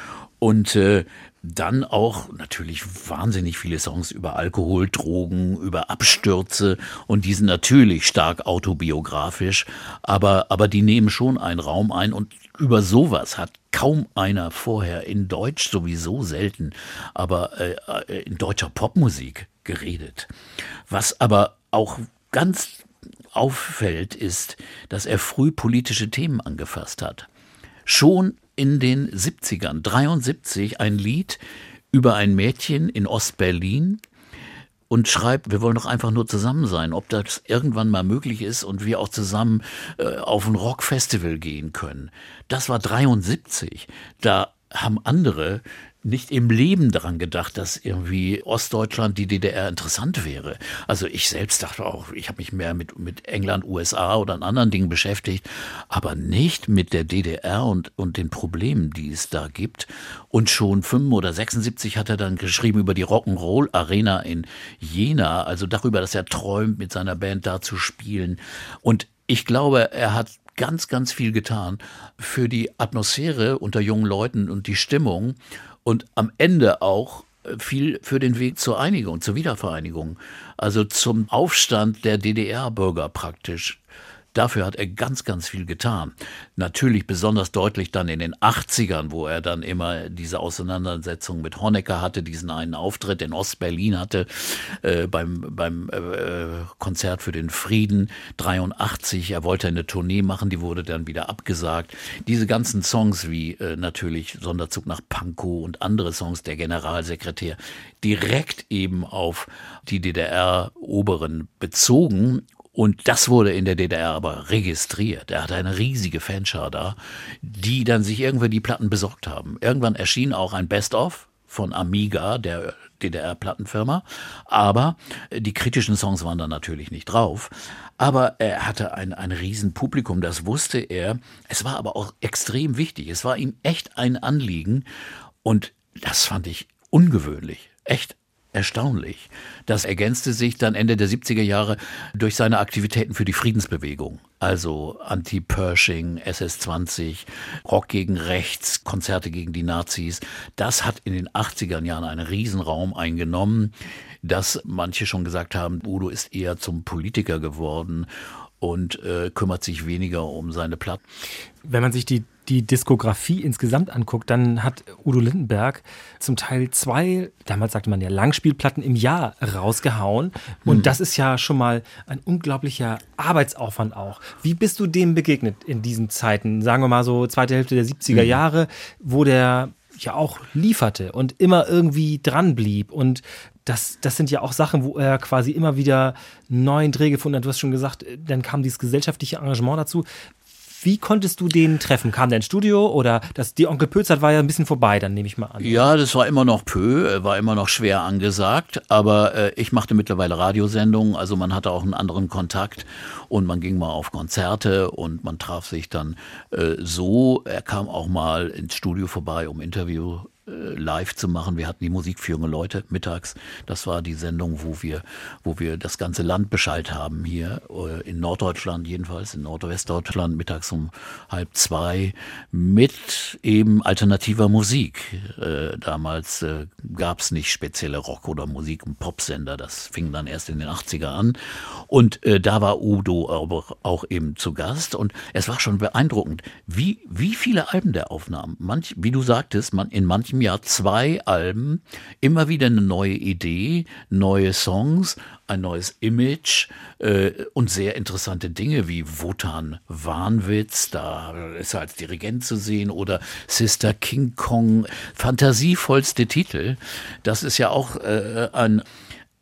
Und äh, dann auch natürlich wahnsinnig viele Songs über Alkohol, Drogen, über Abstürze und die sind natürlich stark autobiografisch, aber, aber die nehmen schon einen Raum ein und über sowas hat kaum einer vorher in Deutsch sowieso selten, aber äh, äh in deutscher Popmusik geredet. Was aber auch ganz auffällt, ist, dass er früh politische Themen angefasst hat. Schon in den 70ern, 73, ein Lied über ein Mädchen in Ostberlin und schreibt, wir wollen doch einfach nur zusammen sein, ob das irgendwann mal möglich ist und wir auch zusammen äh, auf ein Rockfestival gehen können. Das war 73. Da haben andere nicht im Leben daran gedacht, dass irgendwie Ostdeutschland, die DDR interessant wäre. Also ich selbst dachte auch, ich habe mich mehr mit, mit England, USA oder anderen Dingen beschäftigt, aber nicht mit der DDR und, und den Problemen, die es da gibt. Und schon 5 oder 76 hat er dann geschrieben über die Rock'n'Roll Arena in Jena, also darüber, dass er träumt, mit seiner Band da zu spielen. Und ich glaube, er hat ganz, ganz viel getan für die Atmosphäre unter jungen Leuten und die Stimmung und am Ende auch äh, viel für den Weg zur Einigung, zur Wiedervereinigung, also zum Aufstand der DDR-Bürger praktisch. Dafür hat er ganz, ganz viel getan. Natürlich besonders deutlich dann in den 80ern, wo er dann immer diese Auseinandersetzung mit Honecker hatte, diesen einen Auftritt in Ostberlin hatte, äh, beim, beim äh, Konzert für den Frieden 83. Er wollte eine Tournee machen, die wurde dann wieder abgesagt. Diese ganzen Songs wie äh, natürlich Sonderzug nach Pankow und andere Songs, der Generalsekretär, direkt eben auf die DDR-Oberen bezogen Und das wurde in der DDR aber registriert. Er hatte eine riesige Fanschar da, die dann sich irgendwann die Platten besorgt haben. Irgendwann erschien auch ein Best-of von Amiga, der DDR-Plattenfirma. Aber die kritischen Songs waren da natürlich nicht drauf. Aber er hatte ein, ein Riesenpublikum, das wusste er. Es war aber auch extrem wichtig. Es war ihm echt ein Anliegen. Und das fand ich ungewöhnlich. Echt erstaunlich. Das ergänzte sich dann Ende der 70er Jahre durch seine Aktivitäten für die Friedensbewegung. Also Anti-Pershing, SS-20, Rock gegen Rechts, Konzerte gegen die Nazis. Das hat in den 80er Jahren einen Riesenraum eingenommen, dass manche schon gesagt haben, Udo ist eher zum Politiker geworden und äh, kümmert sich weniger um seine Platten. Wenn man sich die die Diskografie insgesamt anguckt, dann hat Udo Lindenberg zum Teil zwei, damals sagte man ja, Langspielplatten im Jahr rausgehauen. Und mhm. das ist ja schon mal ein unglaublicher Arbeitsaufwand auch. Wie bist du dem begegnet in diesen Zeiten? Sagen wir mal so zweite Hälfte der 70er mhm. Jahre, wo der ja auch lieferte und immer irgendwie dran blieb. Und das, das sind ja auch Sachen, wo er quasi immer wieder neuen Dreh gefunden hat. Du hast schon gesagt, dann kam dieses gesellschaftliche Engagement dazu. Wie konntest du den treffen? Kam der ins Studio oder das, die Onkel Pö-Zeit war ja ein bisschen vorbei, dann nehme ich mal an. Ja, das war immer noch Pö, war immer noch schwer angesagt, aber äh, ich machte mittlerweile Radiosendungen, also man hatte auch einen anderen Kontakt und man ging mal auf Konzerte und man traf sich dann äh, so. Er kam auch mal ins Studio vorbei, um Interview äh, live zu machen. Wir hatten die Musik für junge Leute mittags. Das war die Sendung, wo wir, wo wir das ganze Land Bescheid haben hier äh, in Norddeutschland jedenfalls, in Nordwestdeutschland mittags um halb zwei mit eben alternativer Musik. Äh, damals äh, gab es nicht spezielle Rock- oder Musik- und Popsender. Das fing dann erst in den 80er an. Und äh, da war Udo aber auch eben zu Gast. Und es war schon beeindruckend, wie, wie viele Alben der aufnahm. Manch, wie du sagtest, man, in manchen im Jahr zwei Alben, immer wieder eine neue Idee, neue Songs, ein neues Image äh, und sehr interessante Dinge wie Wotan Wahnwitz, da ist er als Dirigent zu sehen, oder Sister King Kong, fantasievollste Titel. Das ist ja auch äh, ein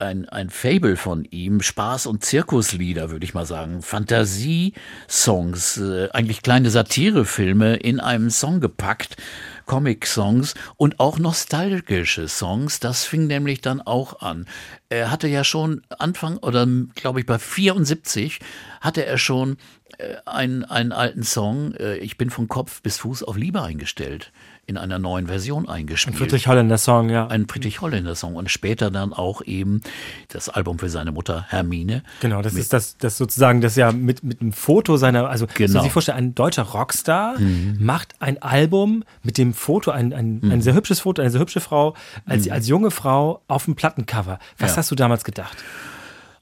ein, ein Fable von ihm, Spaß- und Zirkuslieder, würde ich mal sagen, Fantasie-Songs, äh, eigentlich kleine Satirefilme in einem Song gepackt. Comic-Songs und auch nostalgische Songs. Das fing nämlich dann auch an. Er hatte ja schon Anfang oder glaube ich bei 74 hatte er schon äh, einen, einen alten Song, äh, Ich bin von Kopf bis Fuß auf Liebe eingestellt in einer neuen Version eingespielt. Ein Friedrich Holländer Song, ja. Ein Friedrich Holländer Song und später dann auch eben das Album für seine Mutter Hermine. Genau, das ist das, das sozusagen das ja mit, mit einem Foto seiner, also genau. Sie sich vorstellen, ein deutscher Rockstar mhm. macht ein Album mit dem Foto, ein, ein, mhm. ein sehr hübsches Foto, eine sehr hübsche Frau, als, mhm. als junge Frau auf dem Plattencover. Was ja. hast du damals gedacht?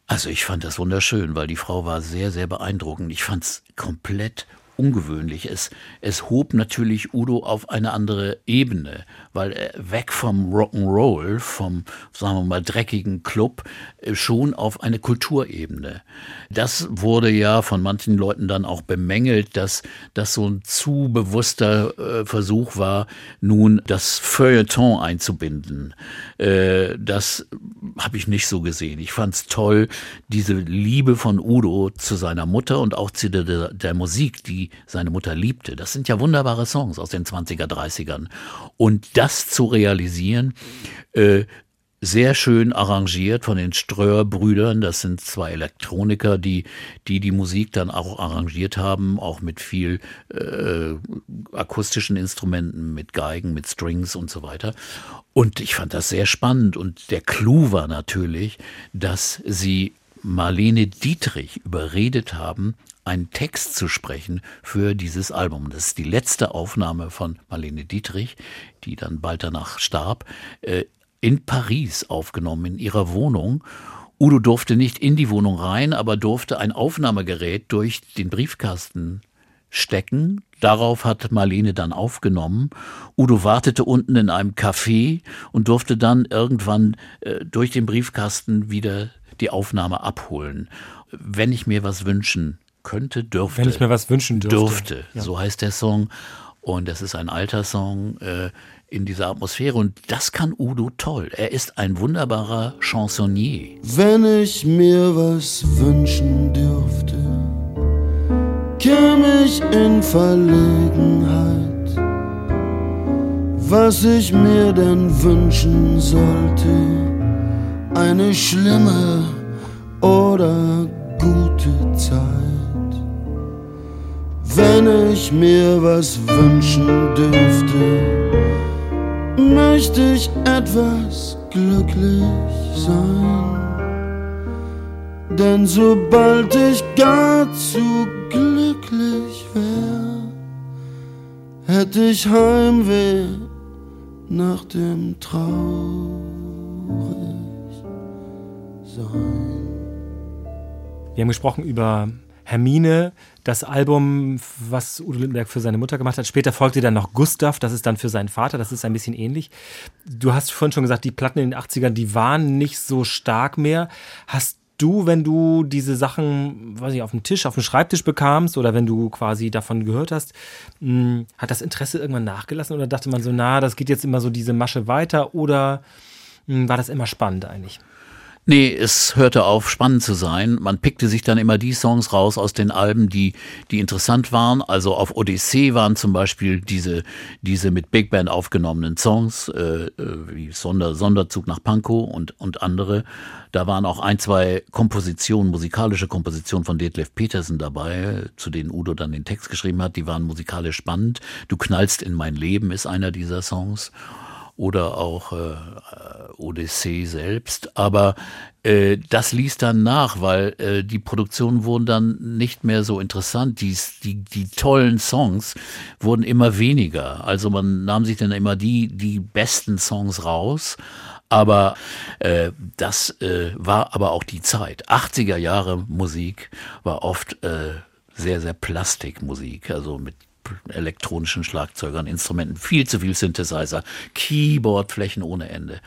Also ich fand das wunderschön, weil die Frau war sehr, sehr beeindruckend. Ich fand es komplett ungewöhnlich. Es, es hob natürlich Udo auf eine andere Ebene, weil weg vom Rock'n'Roll, vom, sagen wir mal, dreckigen Club, schon auf eine Kulturebene. Das wurde ja von manchen Leuten dann auch bemängelt, dass das so ein zu bewusster äh, Versuch war, nun das Feuilleton einzubinden. Äh, das habe ich nicht so gesehen. Ich fand es toll, diese Liebe von Udo zu seiner Mutter und auch zu der, der Musik, die seine Mutter liebte. Das sind ja wunderbare Songs aus den 20er, 30ern. Und das zu realisieren, äh, sehr schön arrangiert von den Ströer-Brüdern. Das sind zwei Elektroniker, die, die die Musik dann auch arrangiert haben, auch mit viel äh, akustischen Instrumenten, mit Geigen, mit Strings und so weiter. Und ich fand das sehr spannend. Und der Clou war natürlich, dass sie Marlene Dietrich überredet haben, einen Text zu sprechen für dieses Album. Das ist die letzte Aufnahme von Marlene Dietrich, die dann bald danach starb, äh, in Paris aufgenommen, in ihrer Wohnung. Udo durfte nicht in die Wohnung rein, aber durfte ein Aufnahmegerät durch den Briefkasten stecken. Darauf hat Marlene dann aufgenommen. Udo wartete unten in einem Café und durfte dann irgendwann äh, durch den Briefkasten wieder die Aufnahme abholen. Wenn ich mir was wünschen könnte, dürfte. Wenn ich mir was wünschen dürfte. Dürfte, ja. so heißt der Song. Und das ist ein alter Song äh, in dieser Atmosphäre. Und das kann Udo toll. Er ist ein wunderbarer Chansonnier. Wenn ich mir was wünschen dürfte, käme ich in Verlegenheit. Was ich mir denn wünschen sollte, eine schlimme oder gute Zeit. Wenn ich mir was wünschen dürfte, möchte ich etwas glücklich sein. Denn sobald ich gar zu glücklich wär, hätte ich Heimweh nach dem traurig sein. Wir haben gesprochen über Hermine, das Album, was Udo Lindenberg für seine Mutter gemacht hat. Später folgte dann noch Gustav, das ist dann für seinen Vater, das ist ein bisschen ähnlich. Du hast vorhin schon gesagt, die Platten in den 80ern, die waren nicht so stark mehr. Hast du, wenn du diese Sachen, weiß ich, auf dem Tisch, auf dem Schreibtisch bekamst oder wenn du quasi davon gehört hast, mh, hm, hat das Interesse irgendwann nachgelassen oder dachte man so, na, das geht jetzt immer so diese Masche weiter oder mh, hm, war das immer spannend eigentlich? Nee, es hörte auf, spannend zu sein. Man pickte sich dann immer die Songs raus aus den Alben, die, die interessant waren. Also auf Odyssee waren zum Beispiel diese, diese mit Big Band aufgenommenen Songs, äh, äh, wie Sonder, Sonderzug nach Pankow und, und andere. Da waren auch ein, zwei Kompositionen, musikalische Kompositionen von Detlef Petersen dabei, zu denen Udo dann den Text geschrieben hat. Die waren musikalisch spannend. Du knallst in mein Leben ist einer dieser Songs oder auch äh, Odyssee selbst. Aber äh, das ließ dann nach, weil äh, die Produktionen wurden dann nicht mehr so interessant. Die, die, die tollen Songs wurden immer weniger. Also man nahm sich dann immer die, die besten Songs raus. Aber äh, das äh, war aber auch die Zeit. 80er Jahre Musik war oft äh, sehr, sehr Plastikmusik, also mit elektronischen Schlagzeugern, Instrumenten, viel zu viel Synthesizer, Keyboardflächen ohne Ende.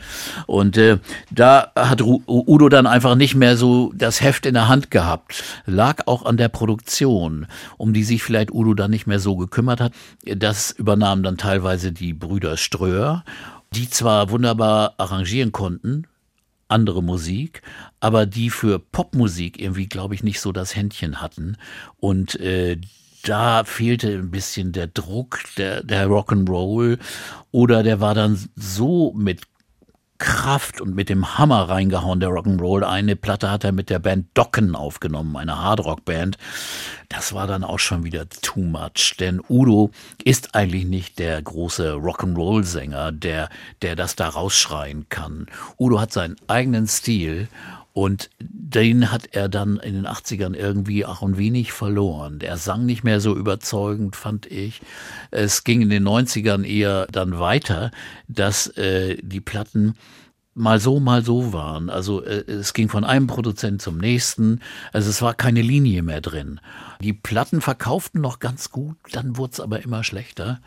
Und äh, da hat Udo dann einfach nicht mehr so das Heft in der Hand gehabt. Lag auch an der Produktion, um die sich vielleicht Udo dann nicht mehr so gekümmert hat. Das übernahmen dann teilweise die Brüder Ströer, die zwar wunderbar arrangieren konnten, andere Musik, aber die für Popmusik irgendwie, glaube ich, nicht so das Händchen hatten. Und äh, da fehlte ein bisschen der Druck, der, der Rock'n'Roll oder der war dann so mit Kraft und mit dem Hammer reingehauen, der Rock'n'Roll. Eine Platte hat er mit der Band Docken aufgenommen, eine Hardrock-Band. Das war dann auch schon wieder too much, denn Udo ist eigentlich nicht der große Rock'n'Roll-Sänger, der, der das da rausschreien kann. Udo hat seinen eigenen Stil und den hat er dann in den 80ern irgendwie auch ein wenig verloren. Der sang nicht mehr so überzeugend, fand ich. Es ging in den 90ern eher dann weiter, dass äh, die Platten mal so, mal so waren. Also äh, es ging von einem Produzent zum nächsten. Also es war keine Linie mehr drin. Die Platten verkauften noch ganz gut, dann wurde es aber immer schlechter.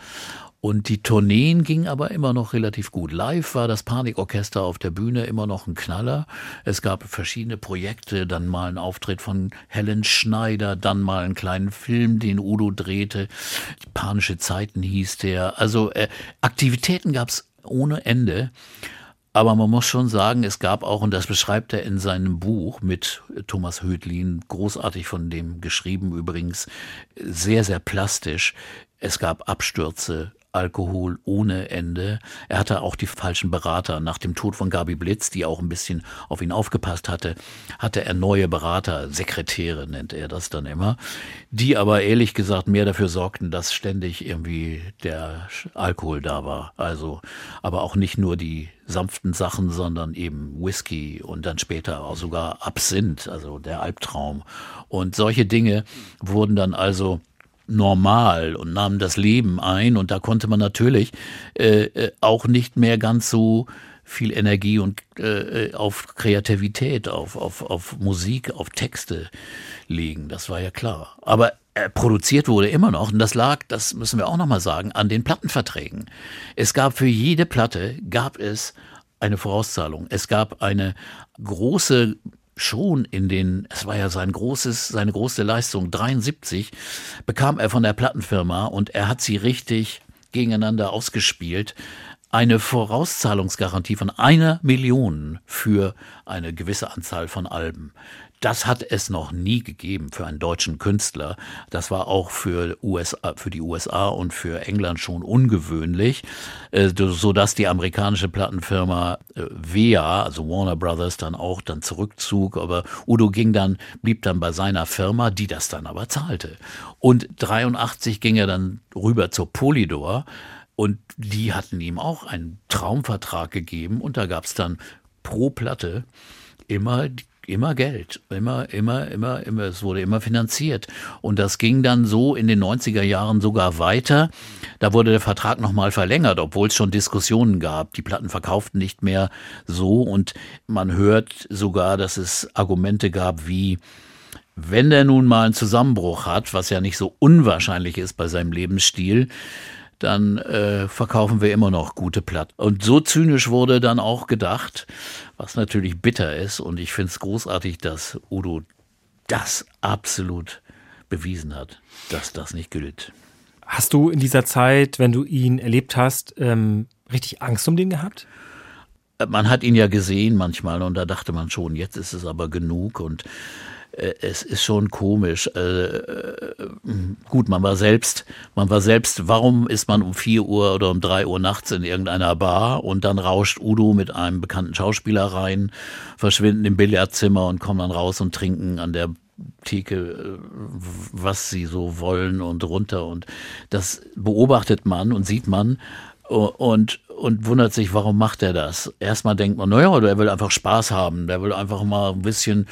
Und die Tourneen gingen aber immer noch relativ gut. Live war das Panikorchester auf der Bühne immer noch ein Knaller. Es gab verschiedene Projekte, dann mal ein Auftritt von Helen Schneider, dann mal einen kleinen Film, den Udo drehte. Die Panische Zeiten hieß der. Also äh, Aktivitäten gab's ohne Ende. Aber man muss schon sagen, es gab auch, und das beschreibt er in seinem Buch mit Thomas Hödlin, großartig von dem geschrieben übrigens, sehr, sehr plastisch. Es gab Abstürze, Alkohol ohne Ende. Er hatte auch die falschen Berater. Nach dem Tod von Gabi Blitz, die auch ein bisschen auf ihn aufgepasst hatte, hatte er neue Berater, Sekretäre nennt er das dann immer, die aber ehrlich gesagt mehr dafür sorgten, dass ständig irgendwie der Alkohol da war. Also, aber auch nicht nur die sanften Sachen, sondern eben Whisky und dann später auch sogar Absinth, also der Albtraum. Und solche Dinge wurden dann also normal und nahmen das Leben ein und da konnte man natürlich äh, äh, auch nicht mehr ganz so viel Energie und äh, auf Kreativität, auf, auf, auf Musik, auf Texte legen. Das war ja klar. Aber äh, produziert wurde immer noch, und das lag, das müssen wir auch nochmal sagen, an den Plattenverträgen. Es gab für jede Platte, gab es eine Vorauszahlung. Es gab eine große schon in den, es war ja sein großes, seine große Leistung, 73, bekam er von der Plattenfirma und er hat sie richtig gegeneinander ausgespielt eine Vorauszahlungsgarantie von einer Million für eine gewisse Anzahl von Alben. Das hat es noch nie gegeben für einen deutschen Künstler. Das war auch für, USA, für die USA und für England schon ungewöhnlich, äh, so dass die amerikanische Plattenfirma äh, WEA, also Warner Brothers, dann auch dann zurückzog. Aber Udo ging dann, blieb dann bei seiner Firma, die das dann aber zahlte. Und 83 ging er dann rüber zur Polydor. Und die hatten ihm auch einen Traumvertrag gegeben und da gab es dann pro Platte immer immer Geld, immer, immer, immer, immer, es wurde immer finanziert. Und das ging dann so in den 90er Jahren sogar weiter. Da wurde der Vertrag nochmal verlängert, obwohl es schon Diskussionen gab. Die Platten verkauften nicht mehr so und man hört sogar, dass es Argumente gab wie, wenn der nun mal einen Zusammenbruch hat, was ja nicht so unwahrscheinlich ist bei seinem Lebensstil, dann äh, verkaufen wir immer noch gute Platten. Und so zynisch wurde dann auch gedacht, was natürlich bitter ist. Und ich finde es großartig, dass Udo das absolut bewiesen hat, dass das nicht gilt. Hast du in dieser Zeit, wenn du ihn erlebt hast, ähm, richtig Angst um den gehabt? Man hat ihn ja gesehen manchmal und da dachte man schon, jetzt ist es aber genug und äh, es ist schon komisch. Äh, äh, gut, man war selbst, man war selbst, warum ist man um vier Uhr oder um drei Uhr nachts in irgendeiner Bar und dann rauscht Udo mit einem bekannten Schauspieler rein, verschwinden im Billardzimmer und kommen dann raus und trinken an der Theke, was sie so wollen und runter und das beobachtet man und sieht man und, und wundert sich, warum macht er das? Erstmal denkt man, naja, der will einfach Spaß haben, der will einfach mal ein bisschen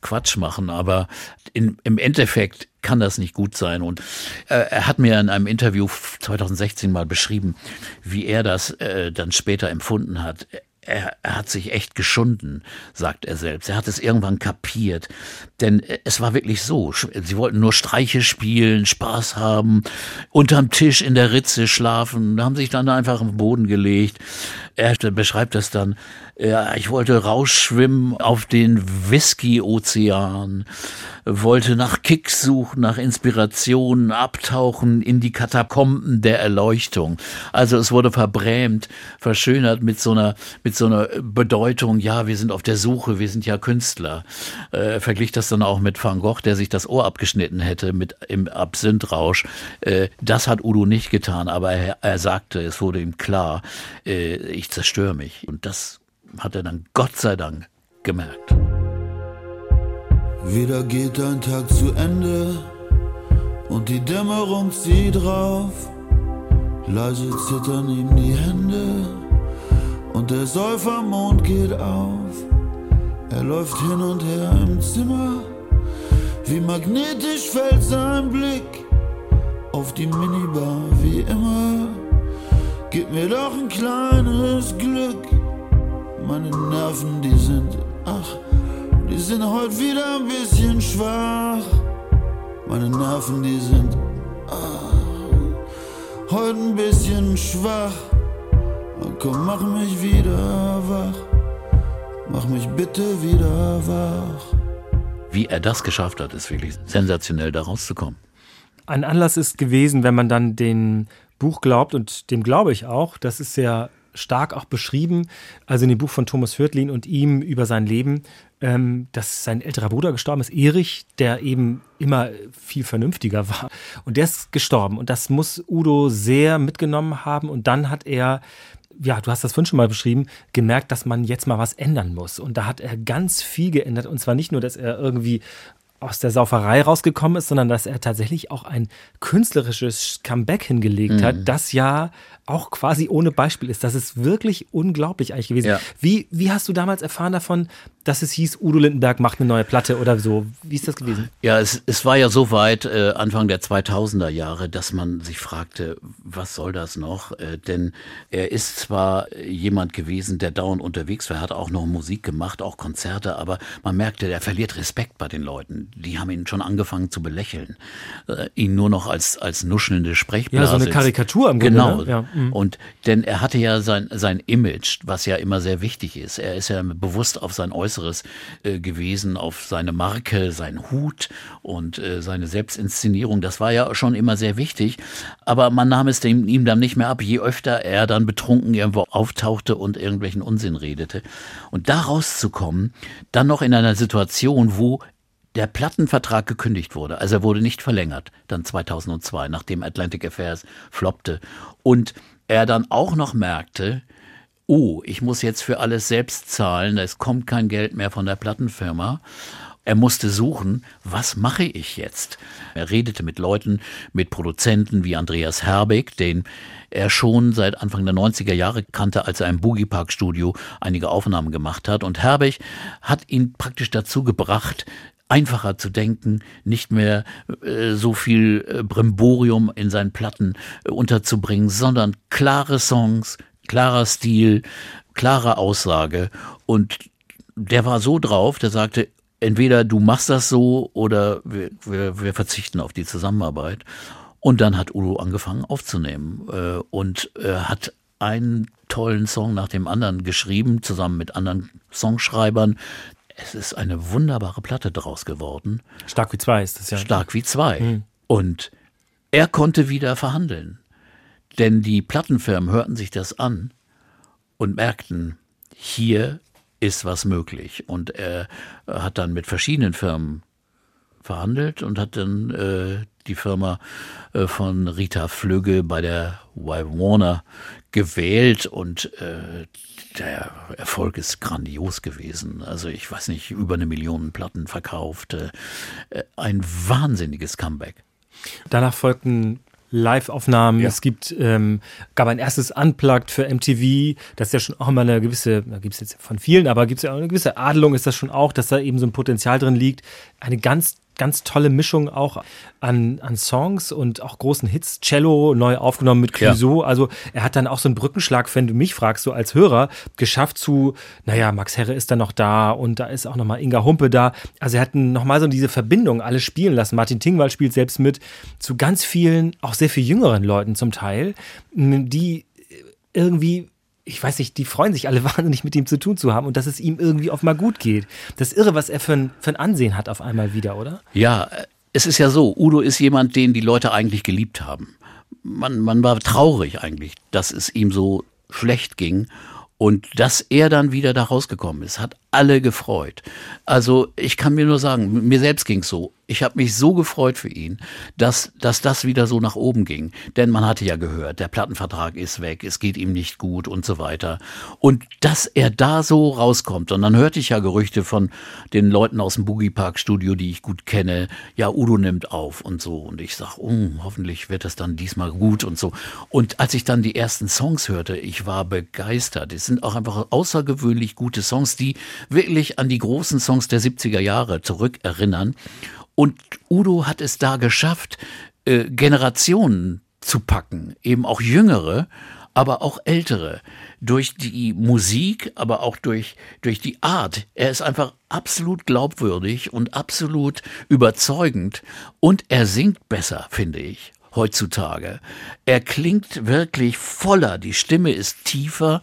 Quatsch machen, aber in, im Endeffekt kann das nicht gut sein. Und äh, er hat mir in einem Interview 2016 mal beschrieben, wie er das äh, dann später empfunden hat er, er hat sich echt geschunden, sagt er selbst. Er hat es irgendwann kapiert. Denn es war wirklich so. Sie wollten nur Streiche spielen, Spaß haben, unterm Tisch in der Ritze schlafen, haben sich dann einfach im Boden gelegt. Er beschreibt das dann. Ja, ich wollte rausschwimmen auf den Whisky-Ozean wollte nach Kicks suchen, nach Inspirationen, abtauchen in die Katakomben der Erleuchtung. Also es wurde verbrämt, verschönert mit so einer, mit so einer Bedeutung, ja, wir sind auf der Suche, wir sind ja Künstler. Äh, verglich das dann auch mit Van Gogh, der sich das Ohr abgeschnitten hätte mit im Absinthrausch. Äh, das hat Udo nicht getan, aber er, er sagte, es wurde ihm klar, äh, ich zerstöre mich. Und das hat er dann Gott sei Dank gemerkt. Wieder geht ein Tag zu Ende und die Dämmerung zieht drauf. Leise zittern ihm die Hände und der Säufermond geht auf. Er läuft hin und her im Zimmer, wie magnetisch fällt sein Blick auf die Minibar wie immer. Gib mir doch ein kleines Glück, meine Nerven, die sind, ach, die sind heute wieder ein bisschen schwach. Meine Nerven, die sind ah, heute ein bisschen schwach. Und komm, mach mich wieder wach. Mach mich bitte wieder wach. Wie er das geschafft hat, ist wirklich sensationell, da rauszukommen. Ein Anlass ist gewesen, wenn man dann dem Buch glaubt, und dem glaube ich auch, das ist sehr stark auch beschrieben, also in dem Buch von Thomas Hürtlin und ihm über sein Leben, ähm, dass sein älterer Bruder gestorben ist, Erich, der eben immer viel vernünftiger war. Und der ist gestorben. Und das muss Udo sehr mitgenommen haben. Und dann hat er ja, du hast das vorhin schon mal beschrieben, gemerkt, dass man jetzt mal was ändern muss. Und da hat er ganz viel geändert. Und zwar nicht nur, dass er irgendwie aus der Sauferei rausgekommen ist, sondern dass er tatsächlich auch ein künstlerisches Comeback hingelegt mhm. hat, das ja auch quasi ohne Beispiel ist. Das ist wirklich unglaublich eigentlich gewesen. Ja. Wie, wie hast du damals erfahren davon, dass es hieß, Udo Lindenberg macht eine neue Platte oder so? Wie ist das gewesen? Ja, es, es war ja so weit, äh, Anfang der 2000er Jahre, dass man sich fragte, was soll das noch? Äh, denn er ist zwar jemand gewesen, der dauernd unterwegs war, hat auch noch Musik gemacht, auch Konzerte, aber man merkte, er verliert Respekt bei den Leuten die haben ihn schon angefangen zu belächeln, äh, ihn nur noch als, als nuschelnde Sprechblase. Ja, so eine Karikatur im Grunde. Genau. Ne? Ja. mhm. Und denn er hatte ja sein, sein Image, was ja immer sehr wichtig ist. Er ist ja bewusst auf sein Äußeres äh, gewesen, auf seine Marke, seinen Hut und äh, seine Selbstinszenierung. Das war ja schon immer sehr wichtig. Aber man nahm es dem, ihm dann nicht mehr ab, je öfter er dann betrunken irgendwo auftauchte und irgendwelchen Unsinn redete. Und da rauszukommen, dann noch in einer Situation, wo der Plattenvertrag gekündigt wurde. Also er wurde nicht verlängert, dann 2002, nachdem Atlantic Affairs floppte. Und er dann auch noch merkte, oh, ich muss jetzt für alles selbst zahlen, es kommt kein Geld mehr von der Plattenfirma. Er musste suchen, was mache ich jetzt? Er redete mit Leuten, mit Produzenten wie Andreas Herbig, den er schon seit Anfang der 90er Jahre kannte, als er im Boogie Park Studio einige Aufnahmen gemacht hat. Und Herbig hat ihn praktisch dazu gebracht, einfacher zu denken, nicht mehr äh, so viel äh, Brimborium in seinen Platten äh, unterzubringen, sondern klare Songs, klarer Stil, klare Aussage. Und der war so drauf, der sagte, entweder du machst das so oder wir, wir, wir verzichten auf die Zusammenarbeit. Und dann hat Udo angefangen aufzunehmen äh, und äh, hat einen tollen Song nach dem anderen geschrieben, zusammen mit anderen Songschreibern. Es ist eine wunderbare Platte draus geworden. Stark wie zwei ist das ja. Stark wie zwei. Und er konnte wieder verhandeln. Denn die Plattenfirmen hörten sich das an und merkten, hier ist was möglich. Und er hat dann mit verschiedenen Firmen verhandelt und hat dann äh, die Firma äh, von Rita Flügge bei der Y Warner gewählt und äh, der Erfolg ist grandios gewesen. Also ich weiß nicht, über eine Million Platten verkauft. Äh, ein wahnsinniges Comeback. Danach folgten Live-Aufnahmen. Ja. Es gibt, ähm, gab ein erstes Unplugged für MTV. Das ist ja schon auch immer eine gewisse, da gibt es jetzt von vielen, aber gibt es ja auch eine gewisse Adelung ist das schon auch, dass da eben so ein Potenzial drin liegt. Eine ganz ganz tolle Mischung auch an, an Songs und auch großen Hits. Cello neu aufgenommen mit Clouseau. Also er hat dann auch so einen Brückenschlag, wenn du mich fragst, so als Hörer, geschafft zu, naja, Max Herre ist dann noch da und da ist auch nochmal Inga Humpe da. Also er hat nochmal so diese Verbindung alle spielen lassen. Martin Tingwald spielt selbst mit zu ganz vielen, auch sehr viel jüngeren Leuten zum Teil, die irgendwie ich weiß nicht, die freuen sich alle wahnsinnig mit ihm zu tun zu haben und dass es ihm irgendwie auf mal gut geht. Das irre, was er für ein, für ein Ansehen hat auf einmal wieder, oder? Ja, es ist ja so, Udo ist jemand, den die Leute eigentlich geliebt haben. Man, man war traurig eigentlich, dass es ihm so schlecht ging. Und dass er dann wieder da rausgekommen ist, hat alle gefreut. Also ich kann mir nur sagen, mir selbst ging's so. Ich habe mich so gefreut für ihn, dass, dass das wieder so nach oben ging. Denn man hatte ja gehört, der Plattenvertrag ist weg, es geht ihm nicht gut und so weiter. Und dass er da so rauskommt. Und dann hörte ich ja Gerüchte von den Leuten aus dem Boogie Park Studio, die ich gut kenne. Ja, Udo nimmt auf und so. Und ich sag, oh, hoffentlich wird das dann diesmal gut und so. Und als ich dann die ersten Songs hörte, ich war begeistert. Es sind auch einfach außergewöhnlich gute Songs, die wirklich an die großen Songs der 70er Jahre zurückerinnern. Und Udo hat es da geschafft, äh, Generationen zu packen, eben auch jüngere, aber auch ältere, durch die Musik, aber auch durch, durch die Art. Er ist einfach absolut glaubwürdig und absolut überzeugend und er singt besser, finde ich heutzutage. Er klingt wirklich voller, die Stimme ist tiefer.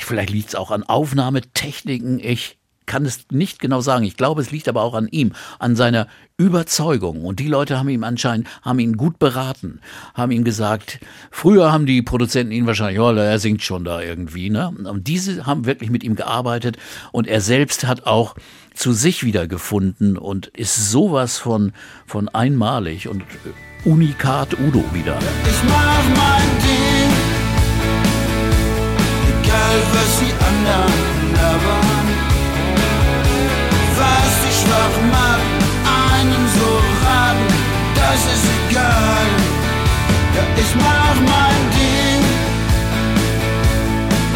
Vielleicht liegt es auch an Aufnahmetechniken. Ich kann es nicht genau sagen. Ich glaube, es liegt aber auch an ihm, an seiner Überzeugung. Und die Leute haben ihm anscheinend, haben ihn gut beraten, haben ihm gesagt, früher haben die Produzenten ihn wahrscheinlich, ja, er singt schon da irgendwie, ne? Und diese haben wirklich mit ihm gearbeitet und er selbst hat auch zu sich wiedergefunden und ist sowas von, von einmalig und Unikat Udo wieder. Ich mach mein Ding, egal was die anderen labern. Was dich schwach macht, einen so raten, das ist egal. Ja, ich mach mein Ding,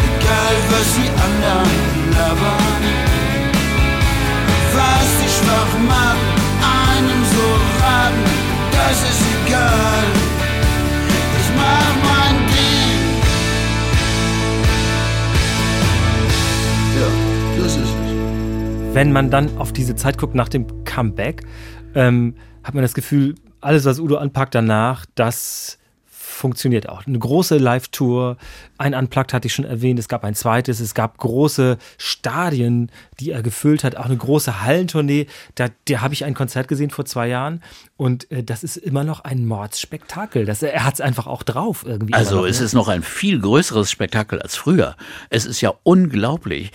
egal was die anderen labern. Was dich schwach macht, einen so raten, das ist egal. Wenn man dann auf diese Zeit guckt nach dem Comeback, ähm, hat man das Gefühl, alles, was Udo anpackt danach, das funktioniert auch. Eine große Live-Tour, ein Unplugged hatte ich schon erwähnt, es gab ein zweites, es gab große Stadien, die er gefüllt hat, auch eine große Hallentournee. Da, da habe ich ein Konzert gesehen vor zwei Jahren und äh, das ist immer noch ein Mordsspektakel. Das, er hat es einfach auch drauf irgendwie. Also es ne? ist noch ein viel größeres Spektakel als früher. Es ist ja unglaublich.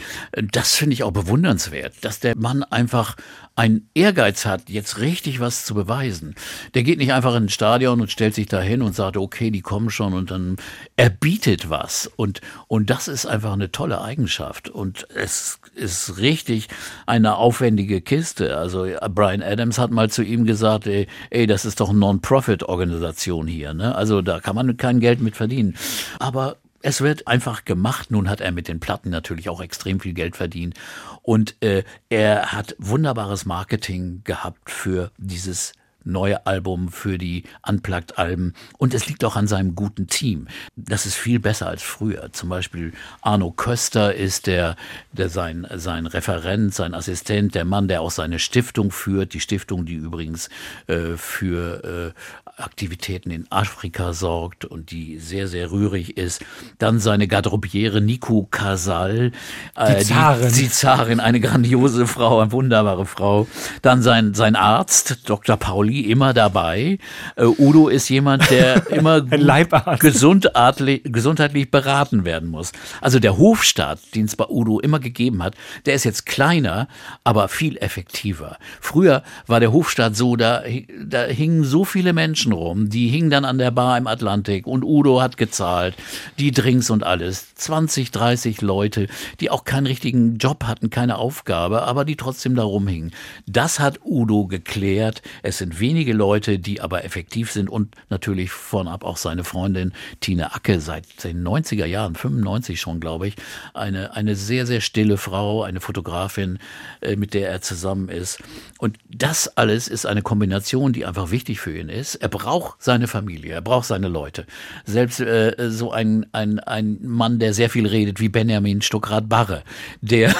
Das finde ich auch bewundernswert, dass der Mann einfach einen Ehrgeiz hat, jetzt richtig was zu beweisen. Der geht nicht einfach in ein Stadion und stellt sich da hin und sagt, okay, die kommen schon und dann er bietet was. Und, und das ist einfach eine tolle Eigenschaft. Und es ist richtig eine aufwendige Kiste. Also Brian Adams hat mal zu ihm gesagt, ey, ey das ist doch eine Non-Profit-Organisation hier. Ne? Also da kann man kein Geld mit verdienen. Aber es wird einfach gemacht. Nun hat er mit den Platten natürlich auch extrem viel Geld verdient. Und äh, er hat wunderbares Marketing gehabt für dieses neue Album, für die Unplugged-Alben. Und es liegt auch an seinem guten Team. Das ist viel besser als früher. Zum Beispiel Arno Köster ist der, der sein, sein Referent, sein Assistent, der Mann, der auch seine Stiftung führt. Die Stiftung, die übrigens äh, für äh, Aktivitäten in Afrika sorgt und die sehr, sehr rührig ist. Dann seine Garderobiere Nico Casal. Äh, die Zarin. Die, die Zarin, eine grandiose Frau, eine wunderbare Frau. Dann sein, sein Arzt, Dr. Pauli Pauli immer dabei. Äh, Udo ist jemand, der immer gesundheitlich, gesundheitlich beraten werden muss. Also der Hofstaat, den es bei Udo immer gegeben hat, der ist jetzt kleiner, aber viel effektiver. Früher war der Hofstaat so, da, da hingen so viele Menschen rum, die hingen dann an der Bar im Atlantik und Udo hat gezahlt, die Drinks und alles. 20, 30 Leute, die auch keinen richtigen Job hatten, keine Aufgabe, aber die trotzdem da rumhingen. Das hat Udo geklärt. Es sind wenige Leute, die aber effektiv sind und natürlich vornab auch seine Freundin Tine Acke seit den 90er Jahren, 95 schon, glaube ich, eine, eine sehr, sehr stille Frau, eine Fotografin, äh, mit der er zusammen ist. Und das alles ist eine Kombination, die einfach wichtig für ihn ist. Er braucht seine Familie, er braucht seine Leute. Selbst äh, so ein, ein, ein Mann, der sehr viel redet, wie Benjamin Stuckrad-Barre, der,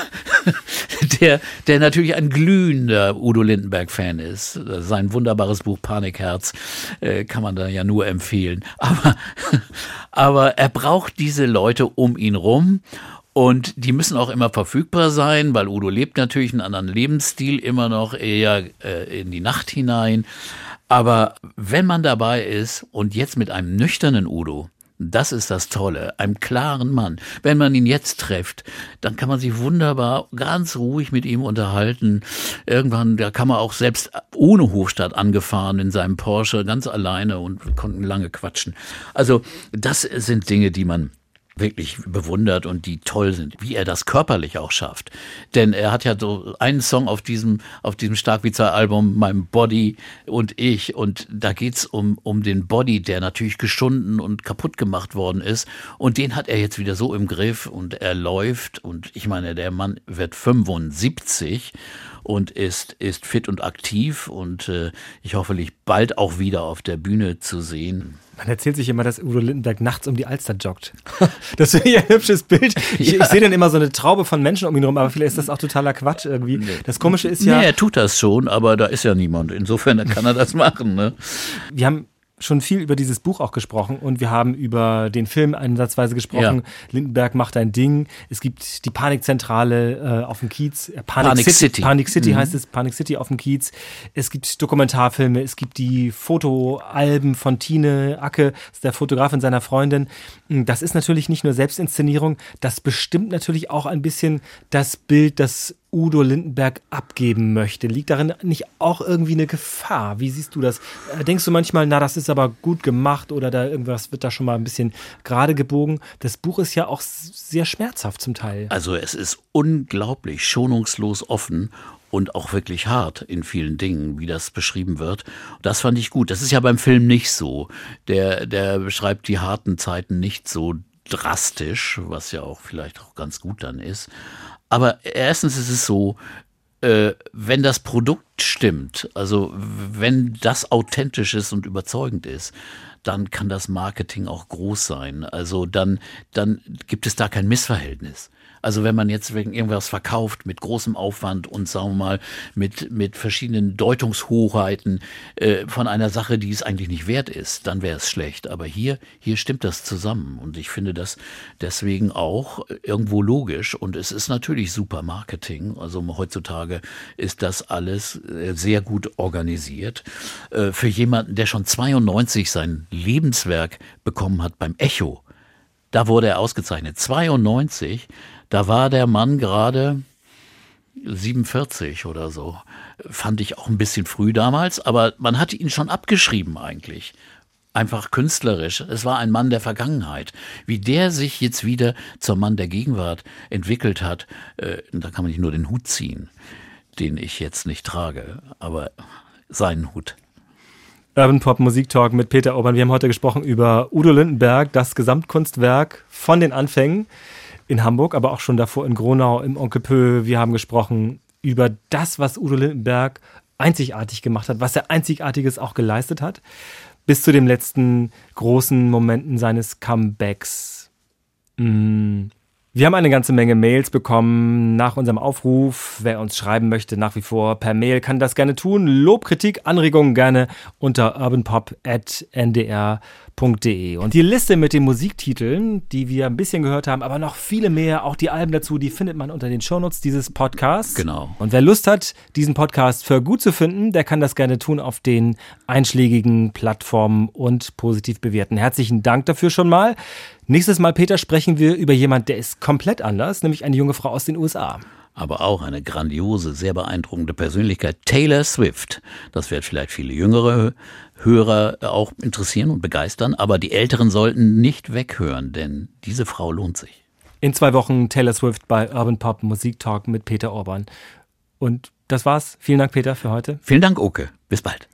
der, der natürlich ein glühender Udo Lindenberg-Fan ist. Sein Wunder wunderbares Buch Panikherz, äh, kann man da ja nur empfehlen. Aber, aber er braucht diese Leute um ihn rum. Und die müssen auch immer verfügbar sein, weil Udo lebt natürlich einen anderen Lebensstil, immer noch eher äh, in die Nacht hinein. Aber wenn man dabei ist und jetzt mit einem nüchternen Udo, das ist das Tolle, einem klaren Mann. Wenn man ihn jetzt trifft, dann kann man sich wunderbar ganz ruhig mit ihm unterhalten. Irgendwann, da kann man auch selbst ohne Hofstadt angefahren in seinem Porsche ganz alleine und konnten lange quatschen. Also das sind Dinge, die man wirklich bewundert und die toll sind, wie er das körperlich auch schafft. Denn er hat ja so einen Song auf diesem, auf diesem Starkwitzer-Album, My Body und ich. Und da geht's um, um den Body, der natürlich geschunden und kaputt gemacht worden ist. Und den hat er jetzt wieder so im Griff und er läuft. Und ich meine, der Mann wird 75 und ist, ist fit und aktiv und äh, ich hoffe, bald auch wieder auf der Bühne zu sehen. Man erzählt sich immer, dass Udo Lindenberg nachts um die Alster joggt. Das ist ein hübsches Bild. Ich, ja. ich sehe dann immer so eine Traube von Menschen um ihn rum, aber vielleicht ist das auch totaler Quatsch irgendwie. Das Komische ist ja. Nee, er tut das schon, aber da ist ja niemand. Insofern kann er das machen. Ne? Wir haben schon viel über dieses Buch auch gesprochen und wir haben über den Film einsatzweise gesprochen. Ja. Lindenberg macht ein Ding. Es gibt die Panikzentrale äh, auf dem Kiez. Äh, Panic, Panic City. City. Panic City mhm. heißt es. Panic City auf dem Kiez. Es gibt Dokumentarfilme. Es gibt die Fotoalben von Tine Acke, der Fotografin seiner Freundin. Das ist natürlich nicht nur Selbstinszenierung. Das bestimmt natürlich auch ein bisschen das Bild, das Udo Lindenberg abgeben möchte. Liegt darin nicht auch irgendwie eine Gefahr? Wie siehst du das? Äh, denkst du manchmal, na, das ist aber gut gemacht oder da irgendwas wird da schon mal ein bisschen gerade gebogen? Das Buch ist ja auch sehr schmerzhaft zum Teil. Also es ist unglaublich schonungslos offen und auch wirklich hart in vielen Dingen, wie das beschrieben wird. Das fand ich gut. Das ist ja beim Film nicht so. Der, der beschreibt die harten Zeiten nicht so drastisch, was ja auch vielleicht auch ganz gut dann ist. Aber erstens ist es so, äh, wenn das Produkt stimmt, also wenn das authentisch ist und überzeugend ist, dann kann das Marketing auch groß sein. Also dann, dann gibt es da kein Missverhältnis. Also wenn man jetzt wegen irgendwas verkauft mit großem Aufwand und sagen wir mal mit, mit verschiedenen Deutungshochheiten äh, von einer Sache, die es eigentlich nicht wert ist, dann wäre es schlecht. Aber hier, hier stimmt das zusammen und ich finde das deswegen auch irgendwo logisch und es ist natürlich super Marketing. Also heutzutage ist das alles äh, sehr gut organisiert. Äh, für jemanden, der schon 92 sein Lebenswerk bekommen hat beim Echo, da wurde er ausgezeichnet. 92, da war der Mann gerade 47 oder so. Fand ich auch ein bisschen früh damals, aber man hatte ihn schon abgeschrieben eigentlich. Einfach künstlerisch. Es war ein Mann der Vergangenheit. Wie der sich jetzt wieder zum Mann der Gegenwart entwickelt hat, äh, da kann man nicht nur den Hut ziehen, den ich jetzt nicht trage, aber seinen Hut. Urban Pop Musik Talk mit Peter Obern. Wir haben heute gesprochen über Udo Lindenberg, das Gesamtkunstwerk von den Anfängen in Hamburg, aber auch schon davor in Gronau im Onkel Pö. Wir haben gesprochen über das, was Udo Lindenberg einzigartig gemacht hat, was er einzigartiges auch geleistet hat, bis zu den letzten großen Momenten seines Comebacks. Mm. Wir haben eine ganze Menge Mails bekommen nach unserem Aufruf. Wer uns schreiben möchte, nach wie vor per Mail kann das gerne tun. Lob, Kritik, Anregungen gerne unter urbanpop.ndr.de. Und die Liste mit den Musiktiteln, die wir ein bisschen gehört haben, aber noch viele mehr, auch die Alben dazu, die findet man unter den Shownotes dieses Podcasts. Genau. Und wer Lust hat, diesen Podcast für gut zu finden, der kann das gerne tun auf den einschlägigen Plattformen und positiv bewerten. Herzlichen Dank dafür schon mal. Nächstes Mal, Peter, sprechen wir über jemand, der ist komplett anders, nämlich eine junge Frau aus den USA aber auch eine grandiose, sehr beeindruckende Persönlichkeit, Taylor Swift. Das wird vielleicht viele jüngere Hörer auch interessieren und begeistern, aber die Älteren sollten nicht weghören, denn diese Frau lohnt sich. In zwei Wochen Taylor Swift bei Urban Pop Musik Talk mit Peter Orban. Und das war's. Vielen Dank, Peter, für heute. Vielen Dank, Oke. Bis bald.